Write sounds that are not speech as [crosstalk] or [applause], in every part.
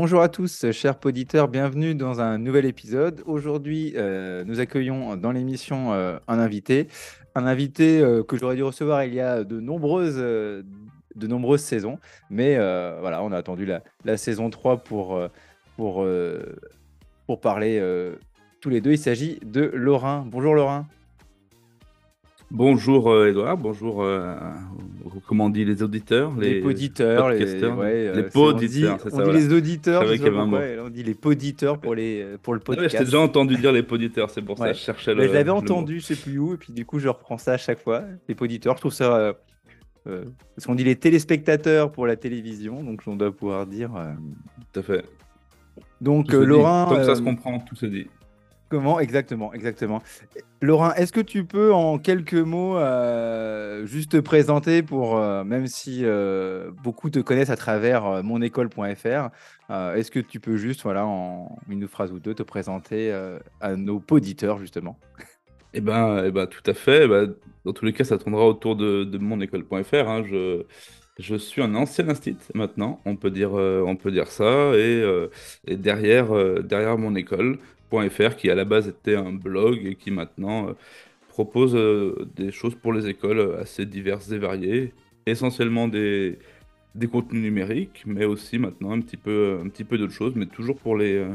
bonjour à tous, chers auditeurs, bienvenue dans un nouvel épisode. Aujourd'hui, euh, nous accueillons dans l'émission euh, un invité, un invité euh, que j'aurais dû recevoir il y a de nombreuses, de nombreuses saisons, mais voilà, on a attendu la, saison 3 pour, pour, pour parler tous les deux. Il s'agit de Laurent. Bonjour Laurent. Bonjour Edouard, bonjour, euh, comment on dit les auditeurs Les, les auditeurs, les, ouais, les poditeurs, c'est ça. On dit les auditeurs, on dit les poditeurs pour, les, pour le podcast. Ah ouais, déjà entendu dire les poditeurs, c'est pour ça que je cherchais le. je l'avais entendu, je sais plus où, et puis du coup je reprends ça à chaque fois. Les poditeurs, je trouve ça. Euh, euh, parce qu'on dit les téléspectateurs pour la télévision, donc on doit pouvoir dire. Tout à fait. Donc Laurent. Comme ça se comprend, tout se dit. Exactement, exactement. Laurent, est-ce que tu peux en quelques mots euh, juste te présenter pour, euh, même si euh, beaucoup te connaissent à travers monécole.fr, est-ce que tu peux juste, voilà, en une phrase ou deux, te présenter à nos auditeurs justement? Eh ben, eh ben, tout à fait. Eh dans tous les cas, ça tournera autour de, de monécole.fr. Hein. Je, je suis un ancien instit maintenant, on peut dire, on peut dire ça, et, et derrière, derrière mon école, qui à la base était un blog et qui maintenant euh, propose euh, des choses pour les écoles assez diverses et variées, essentiellement des, des contenus numériques, mais aussi maintenant un petit peu, un petit peu d'autres choses, mais toujours pour les euh,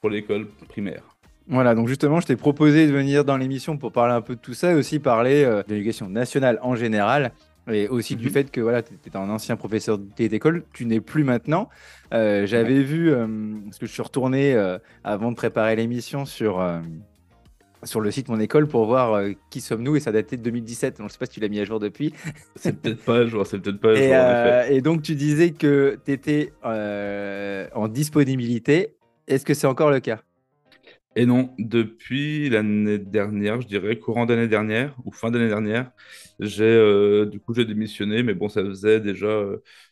pour l'école primaire. Voilà, donc justement, je t'ai proposé de venir dans l'émission pour parler un peu de tout ça et aussi parler de l'éducation nationale en général et aussi du mhm. fait que voilà, tu étais un ancien professeur d'école, tu n'es plus maintenant. Euh, j'avais vu, euh, parce que je suis retourné euh, avant de préparer l'émission sur, sur le site Mon École pour voir qui sommes-nous, et ça datait de 2017. Donc, je ne sais pas si tu l'as mis à jour depuis. C'est peut-être pas à jour, c'est peut-être pas à jour. Et, donc, tu disais que tu étais en disponibilité. Est-ce que c'est encore le cas? Et non, depuis l'année dernière, je dirais courant d'année dernière ou fin d'année dernière, j'ai euh, du coup j'ai démissionné, mais bon, ça faisait déjà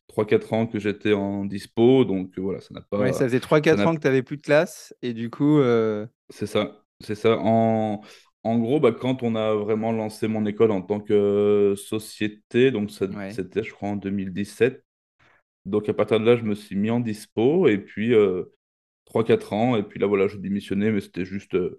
3-4 euh, ans que j'étais en dispo, donc voilà, ça n'a pas. Ouais, ça faisait 3-4 ans que tu n'avais plus de classe, et du coup. Euh, c'est ça, c'est ça. En, en gros, bah, quand on a vraiment lancé mon école en tant que société, donc c'était, je crois, en 2017. Donc à partir de là, je me suis mis en dispo, et puis 3-4 ans. Et puis là, voilà, je démissionnais, mais c'était juste euh,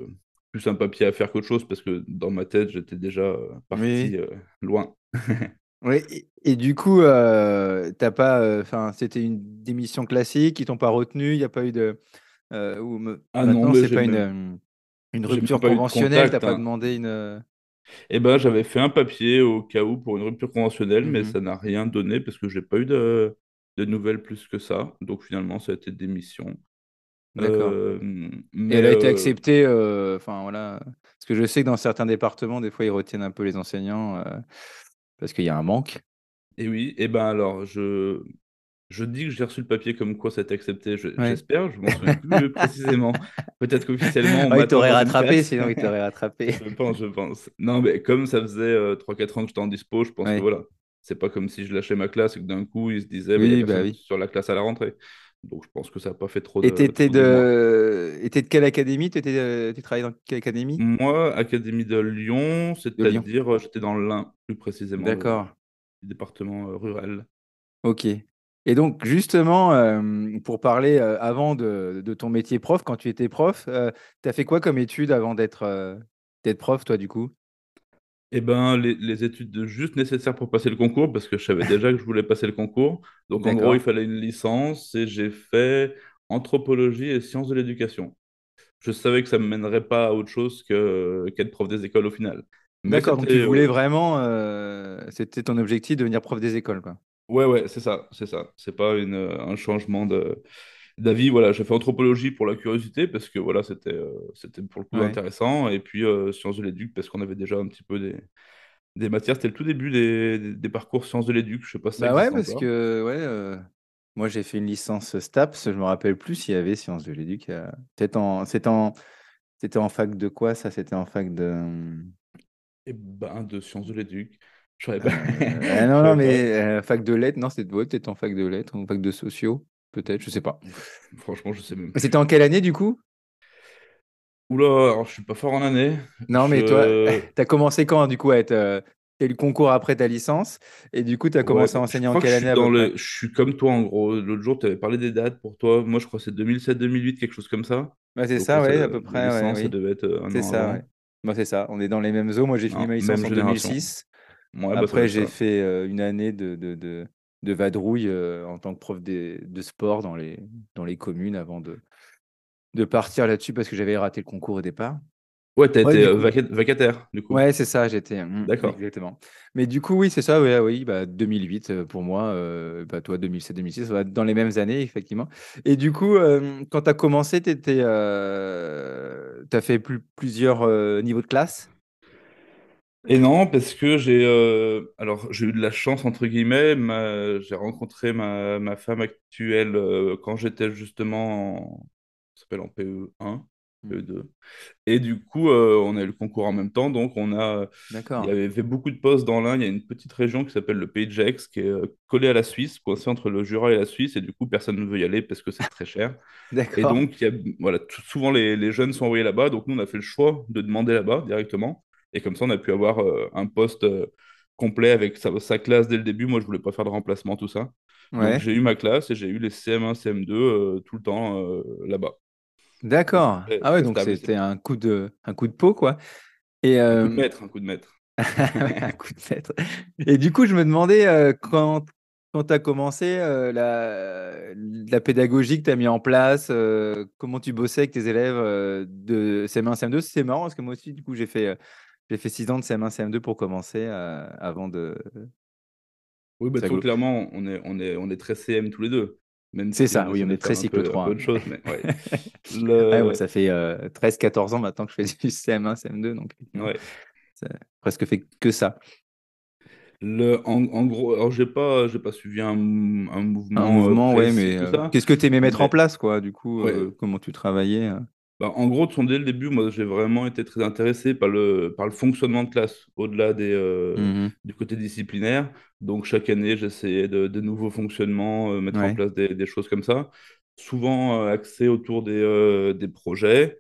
plus un papier à faire qu'autre chose parce que dans ma tête, j'étais déjà euh, parti euh, loin. [laughs] oui, et, du coup, t'as pas, enfin, c'était une démission classique, ils t'ont pas retenu, il n'y a pas eu de. Ah non, c'est pas une, une rupture conventionnelle, t'as pas hein. demandé une. Eh ben, j'avais fait un papier au cas où pour une rupture conventionnelle, mais mmh ça n'a rien donné parce que j'ai pas eu de, de nouvelles plus que ça. Donc finalement, ça a été démission. D'accord. Et elle a été acceptée, enfin voilà. Parce que je sais que dans certains départements, des fois, ils retiennent un peu les enseignants parce qu'il y a un manque. Et oui, et ben alors, je, je dis que j'ai reçu le papier comme quoi ça a été accepté. J'espère, je, m'en [laughs] souviens plus précisément. Peut-être qu'officiellement. Ah, il t'aurait rattrapé, sinon il t'aurait rattrapé. je pense, je pense. Non, mais comme ça faisait 3-4 ans que j'étais en dispo, je pense que voilà. C'est pas comme si je lâchais ma classe et que d'un coup, ils se disaient oui, bah, oui. sur la classe à la rentrée. Donc je pense que ça n'a pas fait trop de. Et tu étais de... de quelle académie? Tu travaillais dans quelle académie? Moi, Académie de Lyon, c'est-à-dire j'étais dans l'Ain, plus précisément. D'accord. département euh, rural. Ok. Et donc, justement, euh, pour parler euh, avant de, de, ton métier prof, quand tu étais prof, tu as fait quoi comme étude avant d'être d'être prof, toi, du coup? Eh ben, les, études juste nécessaires pour passer le concours, parce que je savais déjà que je voulais passer le concours. Donc, en gros, il fallait une licence et j'ai fait anthropologie et sciences de l'éducation. Je savais que ça ne me mènerait pas à autre chose qu'être prof des écoles au final. D'accord, donc tu voulais vraiment, euh, c'était ton objectif de devenir prof des écoles, quoi. Ouais, ouais, c'est ça, c'est ça. C'est pas une, un changement de, d'avis. Voilà, j'ai fait anthropologie pour la curiosité parce que voilà, c'était euh, c'était pour le coup intéressant. Et puis euh, sciences de l'éduc parce qu'on avait déjà un petit peu des, des matières. C'était le tout début des, des, parcours sciences de l'éduc. Je sais pas si bah ouais, parce que ouais, euh, moi j'ai fait une licence STAPS. Je me rappelle plus s'il y avait sciences de l'éduc. C'était en, c'était en, c'était en fac de quoi ça? C'était en fac de. Eh ben, de sciences de l'éduc. Je pas. [laughs] non, non, mais fac de lettres, non, c'était peut-être en fac de lettres, en fac de sociaux. Peut-être, je sais pas. Franchement, je sais même. C'était en quelle année du coup? Oula, alors je suis pas fort en année. Non, mais toi, [laughs] tu as commencé quand du coup à être. Euh, eu le concours après ta licence? Et du coup, tu as Ouais, commencé à je enseigner en quelle je année suis dans près? le... je suis comme toi en gros. L'autre jour, tu avais parlé des dates pour toi. Moi, je crois que c'est 2007-2008, quelque chose comme ça. Ouais, c'est ça, ouais, à peu près, ouais, licence, ça oui. devait être euh, un C'est ça, ouais. Bah, c'est ça, on est dans les mêmes eaux. Moi, j'ai fini Non, ma licence en génération. 2006. Ouais, bah Après, j'ai fait euh, une année de, de, de, de vadrouille euh, en tant que prof des- de sport dans les, dans les communes avant de, de partir là-dessus parce que j'avais raté le concours au départ. Ouais, t'as Ouais, été du euh, vacataire, du coup. Ouais, c'est ça, j'étais. mm, D'accord. exactement. Mais du coup, oui, c'est ça, ouais, oui, bah, 2008 euh, pour moi, euh, bah, toi, 2007-2006, ça va être dans les mêmes années, effectivement. Et du coup, euh, quand tu as commencé, tu as fait plus, plusieurs euh, niveaux de classe? Et non, parce que j'ai euh, alors j'ai eu de la chance entre guillemets. ma- J'ai rencontré ma, ma femme actuelle euh, quand j'étais justement en, ça s'appelle en PE1, Mm. PE2. Et du coup, euh, on a eu le concours en même temps, donc on a il y D'accord, avait fait beaucoup de postes dans l'Ain. Il y a une petite région qui s'appelle le Pays de Gex, qui est euh, collée à la Suisse, coincée entre le Jura et la Suisse, et du coup personne ne veut y aller parce que c'est très cher. [laughs] Et d'accord, donc, il y a, voilà, tout- souvent les, les jeunes sont envoyés là-bas. Donc, nous, on a fait le choix de demander là-bas directement. Et comme ça, on a pu avoir euh, un poste euh, complet avec sa, sa classe dès le début. Moi, je voulais pas faire de remplacement, tout ça. Ouais, j'ai eu ma classe et j'ai eu les CM1, CM2 euh, tout le temps là-bas. D'accord. Ah ouais, donc c'était un coup de, un coup de peau, quoi. Et, un coup de maître, un coup de maître. [laughs] Un coup de maître. Et du coup, je me demandais, quand, quand tu as commencé, euh, la, la pédagogie que tu as mis en place, euh, comment tu bossais avec tes élèves euh, de CM1, CM2, c'est marrant parce que moi aussi, du coup, j'ai fait, j'ai fait 6 ans de CM1, CM2 pour commencer euh, avant de. Oui, bah, clairement, on est, on est, on est très CM tous les deux. C'est si ça, oui, on est très cycle peu, un 3. peu hein. de. Mais ouais. [laughs] Ouais, moi, Le... ça fait 13-14 ans maintenant que je fais du CM1, CM2, donc ça presque fait que ça. Le, en, en gros, alors j'ai pas, j'ai pas suivi un, un Un mouvement euh, mouvement, précis, mais euh, qu'est-ce que tu aimais mettre en mais place, quoi, du coup, comment tu travaillais Bah, en gros, de son dès le début, moi j'ai vraiment été très intéressé par le, par le fonctionnement de classe, au-delà des, euh, Mhm. du côté disciplinaire. Donc chaque année, j'essayais de, de nouveaux fonctionnements, euh, mettre en place des, des choses comme ça, souvent euh, axé autour des, euh, des projets.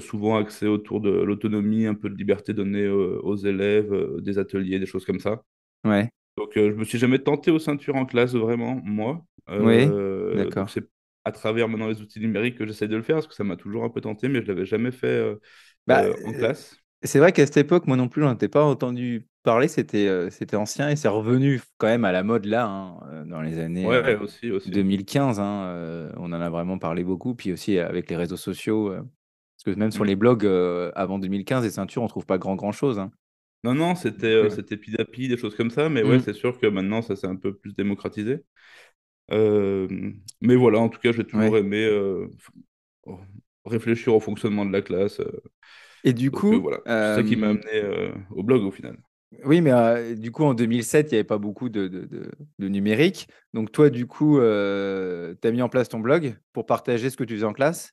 souvent axé autour de l'autonomie, un peu de liberté donnée aux élèves, des ateliers, des choses comme ça. Ouais, Donc, je me suis jamais tenté aux ceintures en classe, vraiment, moi. oui, d'accord. c'est à travers maintenant les outils numériques que j'essaie de le faire, parce que ça m'a toujours un peu tenté, mais je l'avais jamais fait euh, Bah, euh, en euh, classe. c'est vrai qu'à cette époque, moi non plus, j'en ai pas entendu parler. C'était euh, ancien et c'est revenu quand même à la mode là, hein, dans les années euh, Ouais, aussi, aussi. 2015. hein, on en a vraiment parlé beaucoup. Puis aussi avec les réseaux sociaux, parce que même sur Mm. les blogs avant 2015, les ceintures, on trouve pas grand grand chose. hein. Non, non, c'était euh, c'était Pidapi, des choses comme ça, mais ouais, mm, c'est sûr que maintenant, ça s'est un peu plus démocratisé. Euh, mais voilà, en tout cas, j'ai toujours ouais. aimé euh, f- réfléchir au fonctionnement de la classe. euh, Et du donc, euh, coup, voilà, c'est ça qui m'a euh, amené euh, au blog au final. oui, mais euh, du coup, en 2007, il n'y avait pas beaucoup de, de, de- de numérique. Donc toi, du coup, tu as mis en place ton blog pour partager ce que tu faisais en classe?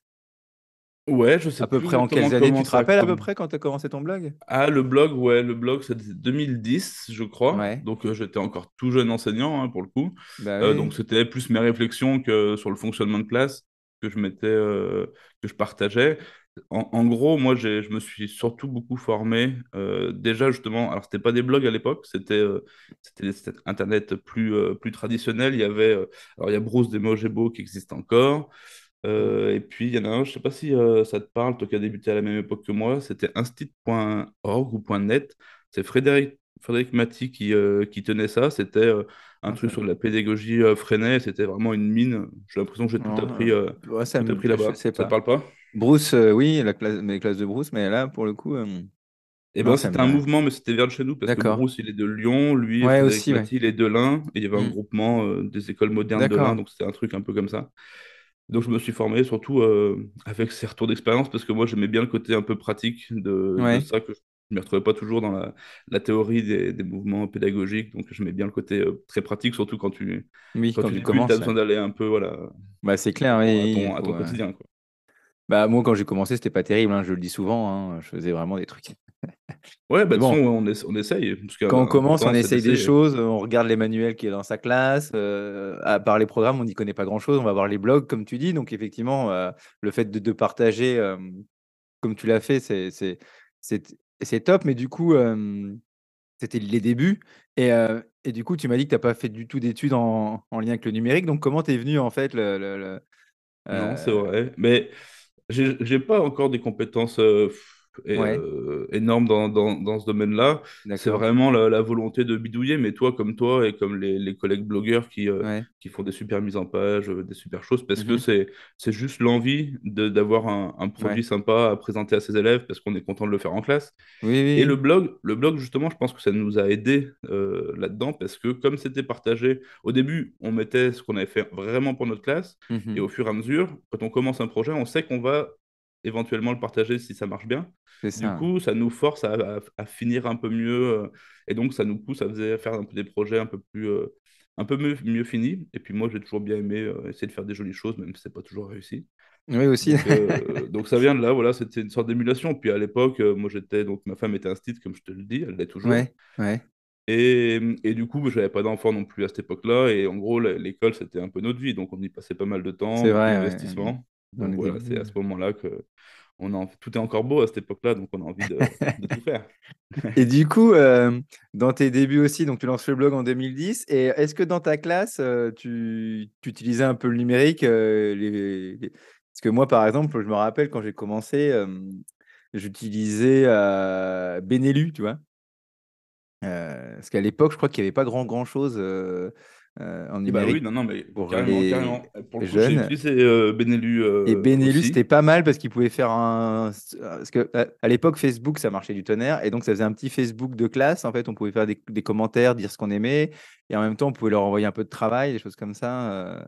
Ouais, je sais À peu plus près en exactement quelles années? Tu te ça rappelles à peu près quand tu as commencé ton blog? Ah, le blog, ouais, le blog, c'était 2010, je crois. Ouais, Donc, euh, j'étais encore tout jeune enseignant, hein, pour le coup. bah Euh, oui. donc, c'était plus mes réflexions que sur le fonctionnement de classe que je mettais, euh, que je partageais. En, en gros, moi, j'ai, je me suis surtout beaucoup formé. euh, déjà, justement, alors, c'était pas des blogs à l'époque, c'était euh, c'était c'était Internet plus, euh, plus traditionnel. Il y avait, euh, alors, il y a Bruce des Mojebo qui existe encore. Euh, et puis, il y en a un, je sais pas si euh, ça te parle, toi qui as débuté à la même époque que moi, c'était instit.org ou .net. C'est Frédéric, Frédéric Maty qui, euh, qui tenait ça. C'était un truc sur de la pédagogie Freinet. C'était vraiment une mine. J'ai l'impression que j'ai tout appris, ouais, ça tout appris là-bas. Ça te pas. parle pas? Bruce, oui, la classe, mes classes de Bruce, mais là, pour le coup, Eh ben, c'était un mouvement, mais c'était vers de chez nous, parce que. Bruce, il est de Lyon, lui, Ouais, Frédéric aussi, ouais. Il est de l'Ain, et il y avait un Mm. groupement des écoles modernes de l'Ain, donc c'était un truc un peu comme ça. Donc je me suis formé surtout euh, avec ces retours d'expérience parce que moi j'aimais bien le côté un peu pratique de, de Ouais. ça que je ne me retrouvais pas toujours dans la, la théorie des, des mouvements pédagogiques. Donc j'aimais bien le côté euh, très pratique, surtout quand tu, Oui, quand quand tu tu débutes, tu as commences. ouais. besoin d'aller un peu voilà, Bah, c'est clair, oui. à il ton, à ton euh, quotidien. Quoi. Bah, moi, quand j'ai commencé, c'était pas terrible, hein, je le dis souvent. hein, je faisais vraiment des trucs. Ouais, bah bon, on, essa- on essaye. Parce quand on commence, on essaye des choses, on regarde les manuels qui est dans sa classe. euh, à part les programmes, on n'y connaît pas grand-chose. On va voir les blogs, comme tu dis. Donc, effectivement, euh, le fait de, de partager, euh, comme tu l'as fait, c'est top. Mais du coup, euh, c'était les débuts. Et, euh, et du coup, tu m'as dit que tu n'as pas fait du tout d'études en, en lien avec le numérique. Donc, comment t'es venu en fait le, le- le- Non, c'est euh, vrai. Mais j'ai pas encore des compétences euh, et, Ouais, euh, énormes dans, dans, dans ce domaine-là. C'est vraiment la, la volonté de bidouiller. Mais toi, comme toi et comme les, les collègues blogueurs qui, euh, Ouais. qui font des super mises en page, euh, des super choses, parce que Mhm. c'est c'est juste l'envie d'avoir un, un produit Ouais. sympa à présenter à ses élèves parce qu'on est content de le faire en classe. Oui, Et le blog, le blog, justement, je pense que ça nous a aidé euh, là-dedans parce que comme c'était partagé, au début, on mettait ce qu'on avait fait vraiment pour notre classe oui. et au fur et à mesure, quand on commence un projet, on sait qu'on va éventuellement le partager si ça marche bien. Du coup, ça nous force à, à- à finir un peu mieux euh, et donc ça nous pousse à faisait- faire un peu des projets un peu plus, euh, un peu mieux, mieux finis. Et puis moi, j'ai toujours bien aimé euh, essayer de faire des jolies choses, même si c'est pas toujours réussi. Oui, aussi. Donc, [laughs] donc ça vient de là, voilà, c'était une sorte d'émulation. Puis à l'époque, moi j'étais, donc ma femme était instite, comme je te le dis, elle l'est toujours. Ouais, ouais. Et, et du coup, je n'avais pas d'enfant non plus à cette époque-là. Et en gros, l'école, c'était un peu notre vie. Donc on y passait pas mal de temps, vrai, ouais. Donc voilà, c'est à ce moment-là que on en- tout est encore beau à cette époque-là, donc on a envie de, de tout faire. [laughs] Et du coup, euh, dans tes débuts aussi, donc tu lances le blog en 2010. Et est-ce que dans ta classe, euh, tu, tu utilisais un peu le numérique euh, les- les- Parce que moi, par exemple, je me rappelle quand j'ai commencé, j'utilisais Benelu, tu vois. Parce qu'à l'époque, je crois qu'il n'y avait pas grand, grand chose euh, euh, en Et bah oui, numérique non, non, mais pour carrément, les carrément. Pour le coup, j'ai jeunes. utilisé euh, Et euh, Benelux, c'était pas mal parce qu'il pouvait faire un. Parce que à à l'époque, Facebook, ça marchait du tonnerre. Et donc, ça faisait un petit Facebook de classe. En fait, on pouvait faire des, des commentaires, dire ce qu'on aimait. Et en même temps, on pouvait leur envoyer un peu de travail, des choses comme ça. euh.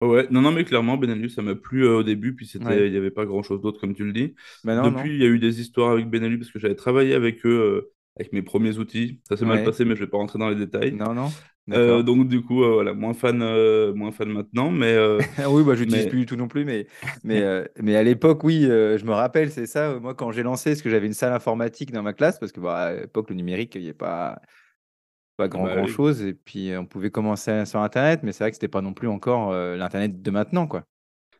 Ouais, non, non, mais clairement, Benelux, ça m'a plu euh, au début, puis c'était, Ouais. il n'y avait pas grand-chose d'autre, comme tu le dis. Ben non, Depuis, il y a eu des histoires avec Benelux, parce que j'avais travaillé avec eux, euh, avec mes premiers outils. Ça s'est mal passé, mais je vais pas rentrer dans les détails. Non, non. Euh, donc, du coup, euh, voilà, moins fan, euh, moins fan maintenant, mais, euh, [laughs] Oui, bah, j'utilise mais plus du tout non plus. Mais, mais, mais à l'époque, oui, je me rappelle, c'est ça. Moi, quand j'ai lancé, parce que j'avais une salle informatique dans ma classe, parce que bah, à l'époque, le numérique, il n'y a pas. pas ah grand bah grand oui, chose et puis on pouvait commencer sur internet mais c'est vrai que c'était pas non plus encore l'internet de maintenant quoi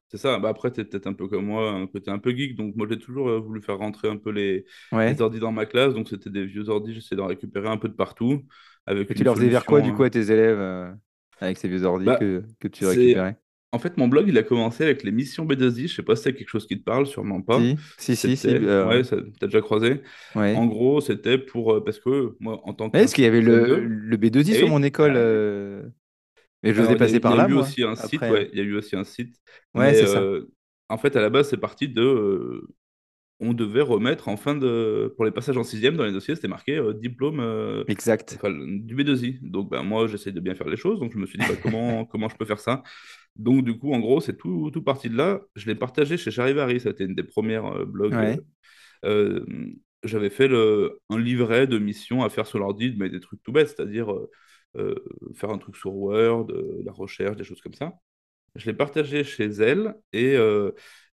c'est ça. Bah, après, tu es peut-être un peu comme moi, un côté un peu geek, donc moi, j'ai toujours euh, voulu faire rentrer un peu les, les ouais ordis dans ma classe, donc c'était des vieux ordis, j'essayais d'en récupérer un peu de partout, avec tu leur faisais vers quoi du coup à tes élèves euh, avec ces vieux ordi Bah, que, que tu récupérais? En fait, mon blog, il a commencé avec les missions B2I. Je sais pas si c'est quelque chose qui te parle, sûrement pas. si si si si euh, ouais, t'as déjà croisé. En gros, c'était pour, euh, parce que moi, en tant mais est-ce qu'il y avait le, CM2, le B2I eh sur oui, mon école bah euh, mais je faisais il y a, passer il y par a là eu aussi un site, ouais, il y a eu aussi un site. ouais c'est ça en fait, à la base, c'est parti de, on devait remettre en fin de, pour les passages en sixième dans les dossiers, c'était marqué euh, diplôme, euh, exact enfin, du B2I. Donc, ben, moi, j'essaie de bien faire les choses, donc je me suis dit, bah, comment, [laughs] comment je peux faire ça? Donc, du coup, en gros, c'est tout, tout parti de là. Je l'ai partagé chez Charivari, ça a été une des premières euh, blogs. ouais j'avais fait le, un livret de missions à faire sur l'ordi, mais des trucs tout bêtes, c'est-à-dire faire un truc sur Word, la recherche, des choses comme ça. Je l'ai partagé chez elle et,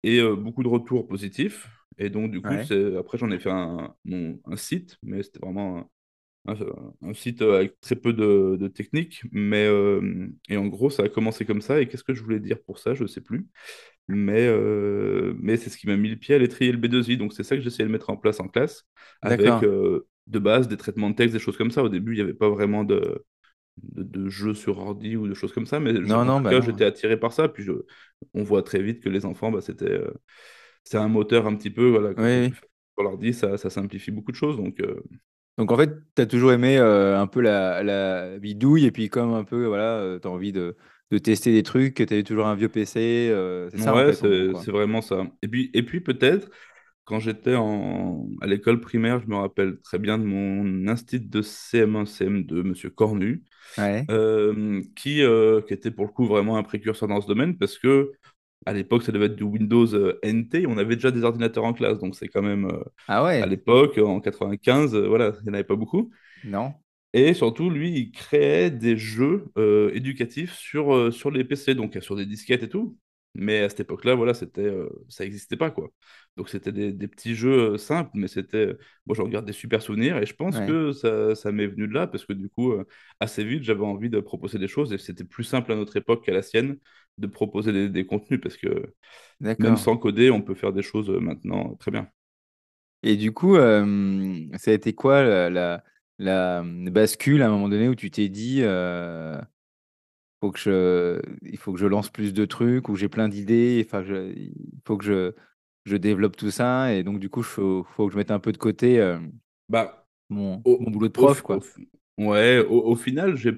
et beaucoup de retours positifs. Et donc, du coup, ouais après, j'en ai fait un, mon- un site, mais c'était vraiment un, site euh, avec très peu de, de technique. Mais, euh, et en gros, ça a commencé comme ça. Et qu'est-ce que je voulais dire pour ça? Je ne sais plus. Mais, euh, mais c'est ce qui m'a mis le pied à l'étrier le B2I. Donc, c'est ça que j'essayais de mettre en place en classe, avec euh, de base des traitements de texte, des choses comme ça. Au début, il n'y avait pas vraiment de, de, de jeux sur ordi ou de choses comme ça, mais je- non en non tout bah cas, j'étais attiré par ça. Puis je, on voit très vite que les enfants, bah, c'était, euh, c'est un moteur un petit peu, voilà, oui sur l'ordi, ça, ça simplifie beaucoup de choses. Donc, euh, Donc en fait, tu as toujours aimé euh, un peu la, la bidouille et puis comme un peu, voilà, tu as envie de, de tester des trucs, tu avais toujours un vieux PC, euh, c'est ça ouais, fait en gros c'est, c'est vraiment ça. Et puis, et puis peut-être, quand j'étais en, à l'école primaire, je me rappelle très bien de mon instit de CM1, CM2, Monsieur Cornu, Ouais. euh, qui, euh, qui était pour le coup vraiment un précurseur dans ce domaine, parce que à l'époque, ça devait être du Windows euh, NT, on avait déjà des ordinateurs en classe, donc c'est quand même, euh, Ah à l'époque, en 95, euh, voilà, il n'y en avait pas beaucoup. non. Et surtout, lui, il créait des jeux euh, éducatifs sur, euh, sur les PC, donc sur des disquettes et tout. Mais à cette époque-là, voilà, c'était, euh, ça n'existait pas, quoi. Donc c'était des, des petits jeux simples, mais c'était... Moi, j'en regarde des super souvenirs, et je pense Ouais, que ça, ça m'est venu de là, parce que du coup, assez vite, j'avais envie de proposer des choses, et c'était plus simple à notre époque qu'à la sienne de proposer des, des contenus, parce que même sans coder, on peut faire des choses euh, maintenant très bien. Et du coup, euh, ça a été quoi la, la, la, bascule à un moment donné où tu t'es dit, heu: «Faut que je il faut que je lance plus de trucs, ou j'ai plein d'idées, enfin je il faut que je je développe tout ça» et donc du coup, faut faut que je mette un peu de côté, Bah, mon au mon boulot de prof, au quoi? ouais, au au final, j'ai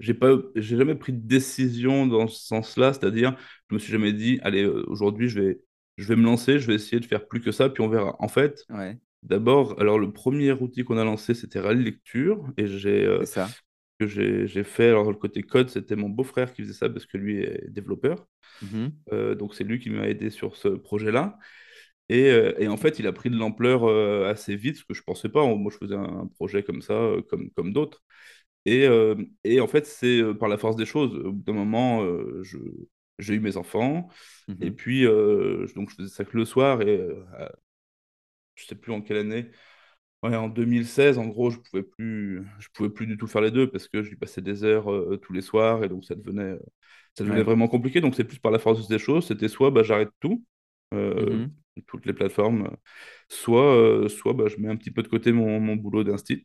j'ai pas j'ai jamais pris de décision dans ce sens-là. C'est-à-dire, je me suis jamais dit: «Allez, heu, aujourd'hui je vais je vais me lancer, je vais essayer de faire plus que ça, puis on verra». En fait, Ouais. d'abord, alors le 1er outil qu'on a lancé, c'était Rally Lecture et j'ai, ça. que j'ai j'ai fait alors le côté code, c'était mon beau-frère qui faisait ça parce que lui est développeur. Mmh mh. Heu, donc c'est lui qui m'a aidé sur ce projet-là et et en fait, il a pris de l'ampleur, assez vite, ce que je pensais pas. Moi, je faisais un projet comme ça, comme comme d'autres et hem et en fait, c'est, heu, par la force des choses. Au bout d'un moment, je j'ai eu mes enfants Mmh et mh. puis, heu, j donc je faisais ça que le soir et heu, à je sais plus en quelle année. Ouais, en 2016, en gros, je pouvais plus je pouvais plus du tout faire les 2 parce que j'y passais des heures, heu, tous les soirs et donc ça devenait, ça devenait Ouais. vraiment compliqué. Donc c'est plus par la force des choses, c'était soit, bah, j'arrête tout, Mmh toutes les plateformes, soit, soit, bah, je mets un petit peu de côté mon mon boulot d'instit.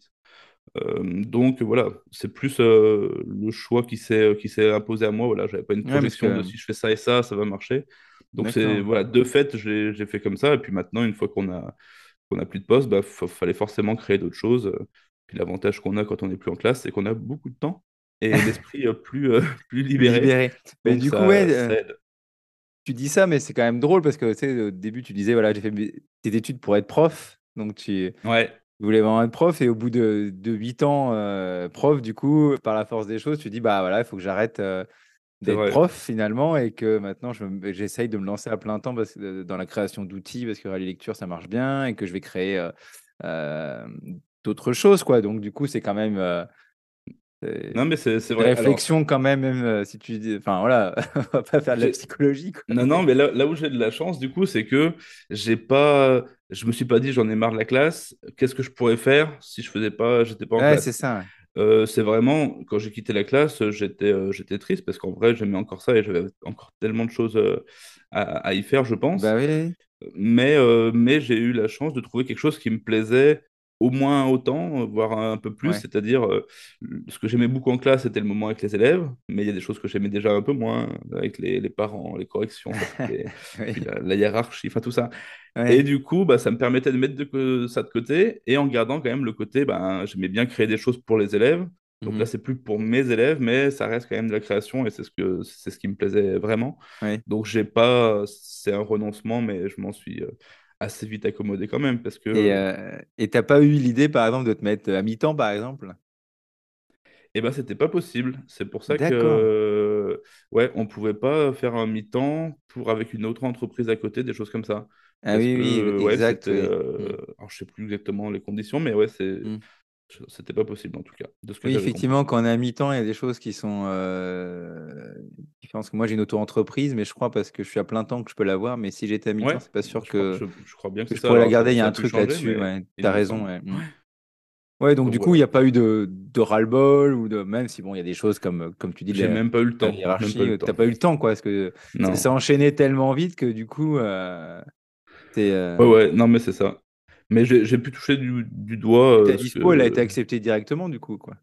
Hem, donc voilà, c'est plus, heu, le choix qui s'est, heu, qui s'est imposé à moi. Voilà, j'avais pas une Ouais, projection de: «Si je fais ça et ça, ça va marcher». Donc c'est voilà, de fait, j'ai fait comme ça et puis maintenant, une fois qu'on a qu'on a plus de poste, bah, fa fallait forcément créer d'autres choses, puis l'avantage qu'on a quand on est plus en classe, c'est qu'on a beaucoup de temps et [laughs] l'esprit, plus, [laughs] plus libéré. libéré. Mais Donc du coup, ouais, tu dis ça, mais c'est quand même drôle parce que, tu sais, au début, tu disais: «Voilà, j'ai fait tes études pour être prof». Donc tu Ouais. Voulais vraiment être prof et au bout de de 8 ans, heu, prof, du coup, par la force des choses, tu dis: «Bah, voilà, il faut que j'arrête, C'est d'être prof finalement et que maintenant je j'essaye de me lancer à plein temps parce que dans la création d'outils, parce que Rally Lecture, ça marche bien et que je vais créer, d'autres choses, quoi». Donc du coup, c'est quand même, Non, mais c'est vrai. Alors réflexion quand même, même, heu, si tu dis enfin voilà, [laughs] on va pas faire de la psychologie, quoi, non, non, mais là là où j'ai de la chance, du coup, c'est que j'ai pas je me suis pas dit: «J'en ai marre de la classe, qu'est-ce que je pourrais faire si je faisais pas j'étais pas en Ouais, c'est classe?» ça, ouais. heu, c'est vraiment quand j'ai quitté la classe, j'étais, heu, j'étais triste parce qu'en vrai, j'aimais encore ça et j'avais encore tellement de choses, à à y faire, je Bah, pense. oui, oui. Mais mais j'ai eu la chance de trouver quelque chose qui me plaisait au moins autant, voire un peu plus. Ouais. C'est-à-dire, heu, ce que j'aimais beaucoup en classe, c'était le moment avec les élèves, mais il y a des choses que j'aimais déjà un peu moins, avec les les parents, les corrections, les [laughs] Oui. la la hiérarchie, enfin tout ça et Ouais. du coup, bah, ça me permettait de mettre de ça de côté et en gardant quand même le côté, ben, j'aimais bien créer des choses pour les élèves. Mmh Donc là, mh. c'est plus pour mes élèves, mais ça reste quand même de la création et c'est ce que c'est ce qui me plaisait vraiment. Oui. Donc j'ai pas c'est un renoncement, mais je m'en suis, assez vite accommodé quand même parce que, Et heu heu et tu as pas eu l'idée, par exemple, de te mettre à mi-temps, par exemple? Et bah, c'était pas possible. C'est pour ça que, ouais, on pouvait pas faire un mi-temps pour avec une autre entreprise à côté, des choses comme ça. Ah Parce oui, oui, ouais, exact, oui. heu, Mmh. alors je sais plus exactement les conditions, mais ouais, c'est Mmh. C'était pas possible en tout cas, de ce que Oui, compris. effectivement, quand on est à mi-temps, il y a des choses qui sont, heu, différentes. Moi, j'ai une auto-entreprise, mais je crois parce que je suis à plein temps que je peux l'avoir, mais si j'étais à mi-temps, Ouais, c'est pas sûr je crois que je je crois bien que que c'est je ça. pourrais la garder. Il y a un truc là-dessus, mais ouais, tu il as me raison, ouais. Ouais. Ouais, donc Donc du coup, il voilà. y a pas eu de de ras-le-bol ou de même si bon, il y a des choses comme comme tu dis J'ai même pas eu le temps, même pas hiérarchie, eu le heu, tu temps. as pas eu le temps, quoi, parce que ça enchaîné tellement vite que du coup, Ouais, heu ouais, non, mais c'est ça. Mais j'ai pu toucher du du doigt, Et ta dispo, elle a été acceptée directement, du coup, quoi?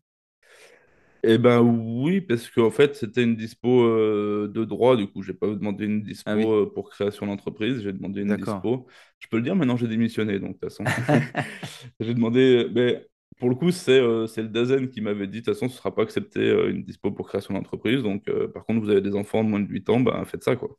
Et ben, oui, parce qu'en fait, c'était une dispo, heu, de droit. Du coup, j'ai pas demandé une Ah dispo, oui. heu, pour création d'entreprise, j'ai demandé une D'accord. dispo je peux le dire maintenant, j'ai démissionné, donc de toute façon. [laughs] [laughs] J'ai demandé mais pour le coup, c'est, le Dasen qui m'avait dit: «De toute façon, ce sera pas accepté, une dispo pour création d'entreprise, donc par contre, vous avez des enfants de moins de 8 ans, ben, faites ça, quoi».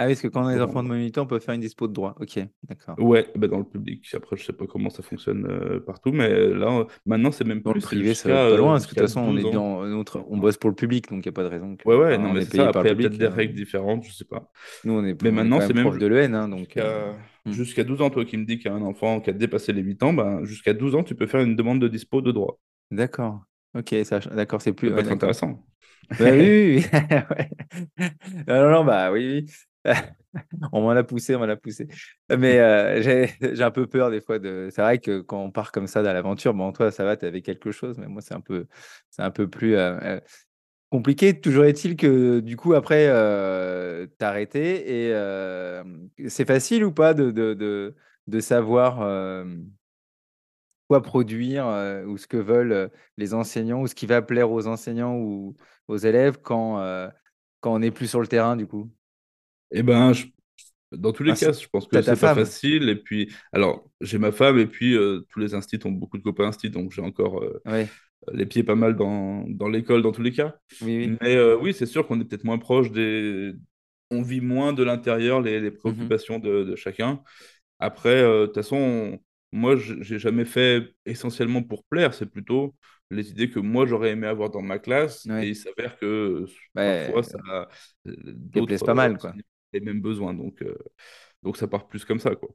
Ah oui, parce que quand on a des enfants de Bon. moins de 8 ans, on peut faire une dispo de droit. OK, d'accord. Ouais, bah, dans le public. Après, je sais pas comment ça fonctionne, heu, partout, mais là, maintenant, c'est même Dans le plus, c'est privé, ça jusqu'à, pas loin, parce que de toute façon, on est 12 ans dans notre on bosse pour le public, donc il y a pas de raison que Ouais, ouais, non, on mais est c'est ça. payé par Après, le il y a peut-être public, des règles différentes, je sais pas. nous, on est Mais on maintenant, c'est même prof même de l'EN, hein, donc jusqu'à mmh. jusqu'à 12 ans. Toi qui me dis qu'il y a un enfant qui a dépassé les 8 ans, ben, jusqu'à 12 ans, tu peux faire une demande de dispo de droit. D'accord. OK, ça d'accord, c'est Ça plus peut ouais, être intéressant. Bah, oui, oui, [laughs] [laughs] non, non, bah, oui, oui. [laughs] On m'en a poussé, on m'en a poussé. Mais heu, [laughs] j'ai un peu peur des fois de c'est vrai que quand on part comme ça dans l'aventure, bon, toi, ça va, tu avais quelque chose, mais moi, c'est un peu plus, heu heu, compliqué. Toujours est-il que, du coup, après, as arrêté et c'est facile ou pas de savoir, quoi produire euh, ou ce que veulent euh, les enseignants ou ce qui va plaire aux enseignants ou aux élèves quand, euh, quand on n'est plus sur le terrain, du coup? Eh ben, je- dans tous les Enfin, cas, je pense que c'est pas facile. Et puis, alors, j'ai ma femme et puis euh, tous les instits ont beaucoup de copains instits, donc j'ai encore euh, les pieds pas mal dans, dans l'école dans tous les cas. oui, oui. Mais euh, oui, c'est sûr qu'on est peut-être moins proche des... On vit moins de l'intérieur les, les Mhm. préoccupations de, de chacun. Après, de toute façon, on- moi, je- j'ai jamais fait essentiellement pour plaire. C'est plutôt les idées que moi, j'aurais aimé avoir dans ma classe. Et Ouais. il s'avère que parfois, ça, euh, plaisent d'autres pas mal, quoi. Les mêmes besoins. Donc, euh, donc ça part plus comme ça, quoi.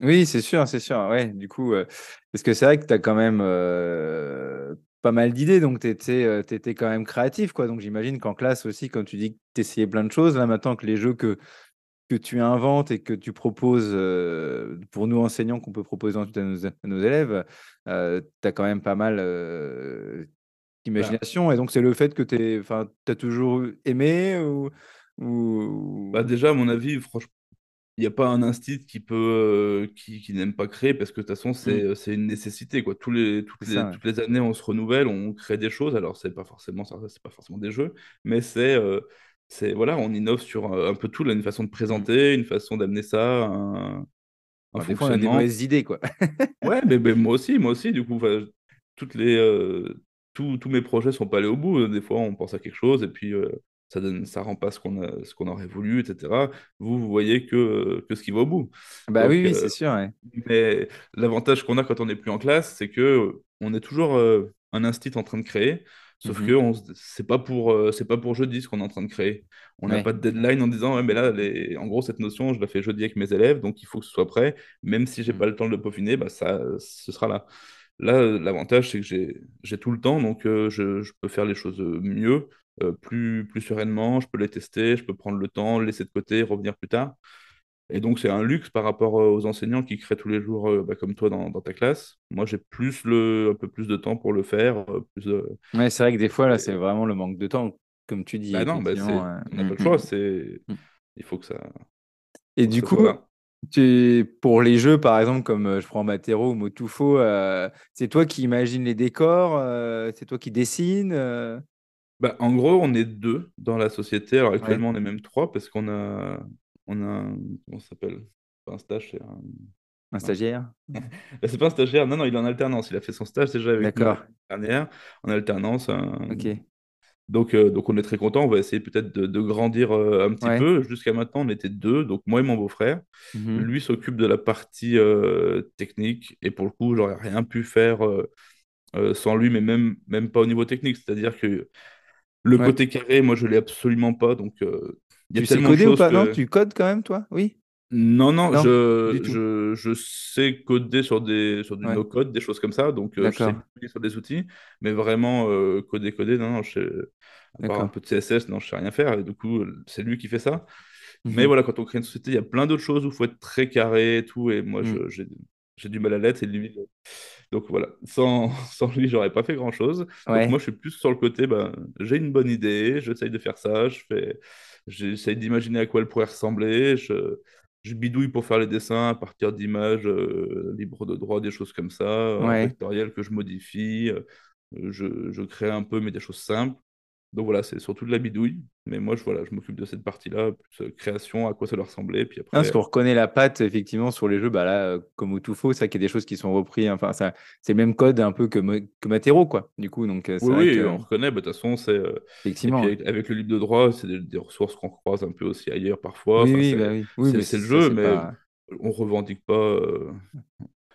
Oui, c'est sûr, c'est sûr. Ouais, du coup, euh, parce que c'est vrai que tu as quand même euh, pas mal d'idées, donc tu étais, quand même créatif, quoi. Donc j'imagine qu'en classe aussi, quand tu dis que tu essayais plein de choses, là maintenant que les jeux que, que tu inventes et que tu proposes euh, pour nous enseignants, qu'on peut proposer ensuite à nos, à nos élèves, tu as quand même pas mal euh, Bah, d'imagination. Et donc c'est le fait que tu as toujours aimé ou, bah déjà, à mon avis, franchement, il n'y a pas un instit qui peut euh, qui, qui n'aime pas créer parce que de toute façon Hmm, c'est c'est une nécessité quoi. Tous les, toutes ça, les ouais. toutes les années on se renouvelle, on crée des choses. Alors c'est pas forcément ça, c'est pas forcément des jeux, mais c'est euh, c'est voilà, on innove sur euh, un peu tout, là, une façon de Hmm. présenter, une façon d'amener ça, un, un Bon, des fois, on a des mauvaises idées, quoi. [laughs] Ouais, mais, mais moi aussi, moi aussi, du coup, toutes les, euh, tous, tous mes projets sont pas allés au bout. Des fois, on pense à quelque chose et puis ça donne, ça rend pas ce qu'on a, ce qu'on aurait voulu, etc. Vous, vous voyez que, que ce qui va au bout. Bah oui, Donc, oui, euh, c'est sûr. ouais. mais l'avantage qu'on a quand on n'est plus en classe, c'est que on est toujours euh, un instit en train de créer. Sauf que Mhm. se- c'est pas pour, euh, c'est pas pour jeudi ce qu'on est en train de créer. On n'a Ouais. pas de deadline en disant, ouais, mais là, les... en gros, cette notion, je la fais jeudi avec mes élèves, donc il faut que ce soit prêt. Même si j'ai Mm. pas le temps de le peaufiner, bah, ça, ce sera là. Là, euh, l'avantage, c'est que j'ai, j'ai tout le temps, donc euh, je, je peux faire les choses euh, mieux, euh, plus, plus sereinement. Je peux les tester, je peux prendre le temps, le laisser de côté, revenir plus tard. Et donc, c'est un luxe par rapport euh, aux enseignants qui créent tous les jours, euh, bah, comme toi, dans, dans ta classe. Moi, j'ai plus le, un peu plus de temps pour le faire. plus de- Ouais, c'est vrai que des fois, là, c'est vraiment le manque de temps, comme tu dis, Bah non, bah on n'a mm, pas le choix. mm, C'est... mm. Il faut que ça... Et du soit coup, tu... pour les jeux, par exemple, comme je prends Matero ou Motufo, euh, c'est toi qui imagines les décors, euh, c'est toi qui dessines. Bah, en gros, on est deux dans la société. Alors Ouais, actuellement, on est même trois parce qu'on a... On a. Comment ça s'appelle? Pas un stage, c'est un... un stagiaire. [laughs] Bah, c'est pas un stagiaire. Non, non, il est en alternance. Il a fait son stage déjà avec nous dernière. En alternance, un- Ok. Donc, euh, donc on est très content. On va essayer peut-être de, de grandir euh, un petit Ouais. peu. Jusqu'à maintenant, on était deux, donc moi et mon beau-frère. Mhm. Lui s'occupe de la partie euh, technique et pour le coup, j'aurais rien pu faire sans lui, mais même, même pas au niveau technique. C'est-à-dire que le Ouais. côté carré, moi, je l'ai absolument pas. Donc, euh, il y a Tu sais coder ou pas? Non, que tu codes quand même, toi? Oui? non, non, Non, je, je, je sais coder sur des, sur du Ouais, no-code, des choses comme ça, donc euh, je sais coder sur des outils, mais vraiment euh, coder, coder, non, non, je sais- à part un peu de CSS, non, je sais rien faire, et du coup, c'est lui qui fait ça. Mais Mhm. voilà, quand on crée une société, il y a plein d'autres choses où il faut être très carré et tout, et moi, Mm. je- j'ai j'ai du mal à l'être, et lui, donc voilà, sans, [laughs] sans lui, j'aurais pas fait grand-chose. Donc moi, je suis plus sur le côté, ben, j'ai une bonne idée, j'essaye de faire ça, je fais, j'essaye d'imaginer à quoi elle pourrait ressembler, je, je bidouille pour faire les dessins à partir d'images euh, libres de droit, des choses comme ça, Ouais. vectoriel que je modifie, euh, je, je crée un peu, mais des choses simples. Donc voilà, c'est surtout de la bidouille, mais moi, je, voilà, je m'occupe de cette partie-là, plus euh, création, à quoi ça leur ressemblait, puis parce après... qu'on reconnaît la patte effectivement sur les jeux, bah là, euh, comme au Tufo, c'est vrai qu'il y a des choses qui sont reprises. Enfin, ça, c'est le même code un peu que, que Matero, quoi. Du coup, donc euh, Oui, vrai oui, que on reconnaît, bah, de toute façon, c'est... effectivement. puis avec, avec le livre de droit, c'est des, des ressources qu'on croise un peu aussi ailleurs parfois. Oui, Enfin, oui, c'est bah oui. Oui, c'est- mais c'est le jeu, mais pas. on revendique pas euh,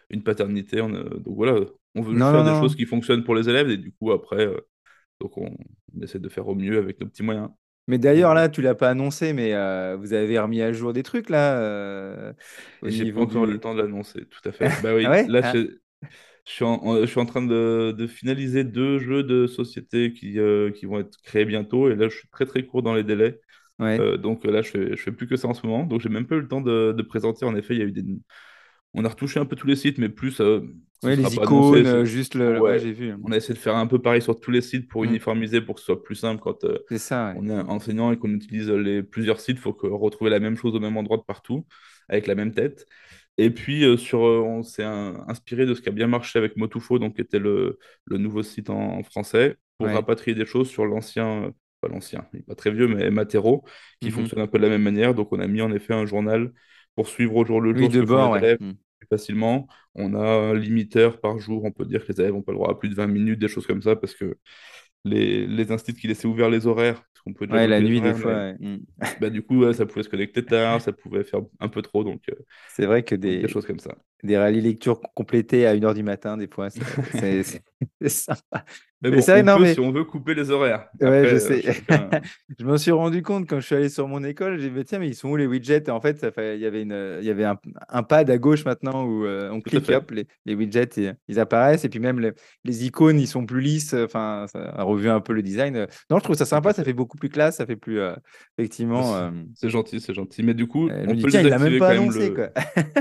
une paternité. on, euh, donc voilà, on veut Non, faire non, des choses qui fonctionnent pour les élèves et du coup, après, euh, donc on, on essaie de faire au mieux avec nos petits moyens. Mais d'ailleurs, là, tu l'as pas annoncé, mais euh, vous avez remis à jour des trucs là euh, j'ai pas encore le temps de l'annoncer, tout à [laughs] fait. Bah Ah oui, ouais? là, Ah, je, je suis en, en- je suis en train de, de finaliser deux jeux de société qui, euh, qui vont être créés bientôt et là, je suis très très court dans les délais. ouais. Euh, donc euh, là, je fais, je fais plus que ça en ce moment. Donc j'ai même pas eu le temps de, de présenter. En effet, il y a eu des... On a retouché un peu tous les sites, mais plus, euh, Ouais, les annoncé. icônes, euh, juste le. Ouais, Ouais, j'ai vu. on a essayé de faire un peu pareil sur tous les sites pour Mm, uniformiser, pour que ce soit plus simple quand euh, c'est ça, ouais. on est enseignant et qu'on utilise les plusieurs sites. Il faut que retrouver la même chose au même endroit de partout, avec la même tête. Et puis, euh, sur, on s'est inspiré de ce qui a bien marché avec Motufo, donc qui était le, le nouveau site en, en français, pour rapatrier des choses sur l'ancien, pas l'ancien, il n'est pas très vieux, mais Matero, qui Mhm. fonctionne un peu de la même manière. Donc, on a mis en effet un journal pour suivre au jour le jour de bord, les ouais. élèves Mm. plus facilement. On a un limiteur par jour, on peut dire que les élèves n'ont pas le droit à plus de 20 minutes, des choses comme ça, parce que les, les instituts qui laissaient ouvert les horaires, parce qu'on déjà Ouais, la nuit, des fois. mais ouais. Mm. bah, du coup, ça pouvait se connecter tard, ça pouvait faire un peu trop, donc, euh, C'est vrai que des, choses comme ça. Des rallyes lecture complétés à 1h du matin, des fois, c'est [laughs] sympa. Mais Mais bon, c'est vrai, on non, peut mais si on veut couper les horaires. ouais, Après, je euh, sais. chacun. [laughs] Je m'en suis rendu compte quand je suis allé sur mon école. J'ai dit, tiens, mais ils sont où les widgets? Et en fait, ça fait, il y avait, une, il y avait un, un pad à gauche maintenant où euh, on clique, hop, les, les widgets, ils, ils apparaissent. Et puis même les, les icônes, ils sont plus lisses. Enfin, ça a revu un peu le design. Non, je trouve ça sympa. Ça fait. beaucoup plus classe. Ça fait plus, euh, effectivement. C'est euh, gentil, c'est gentil. Mais du coup, euh, on peut tiens, il l'a même pas même annoncé, le. quoi.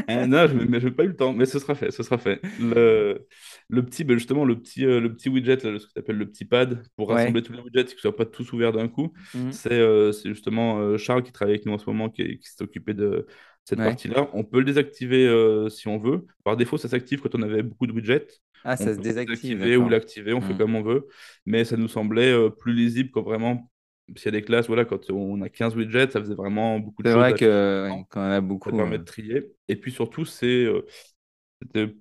Hein, non, je mais j'ai pas le temps, mais ce sera fait, ce sera fait. Le, le petit, ben justement, le petit, euh, le petit widget, là, ce que tu appelles le petit pad, pour Ouais. rassembler tous les widgets et que ce soit pas tous ouverts d'un coup, Mhm. c'est euh, c'est justement euh, Charles qui travaille avec nous en ce moment, qui, est- qui s'est occupé de cette Ouais. partie-là. On peut le désactiver si on veut. Par défaut, ça s'active quand on avait beaucoup de widgets. Ah, On ça se désactive, désactiver ou l'activer, on fait Mhm. comme on veut. Mais ça nous semblait plus lisible quand vraiment, s'il y a des classes, voilà, quand on a 15 widgets, ça faisait vraiment beaucoup de C'est choses vrai afficher en que ouais, temps. quand on a Ça beaucoup. permet euh, de trier. Et puis surtout, c'est euh,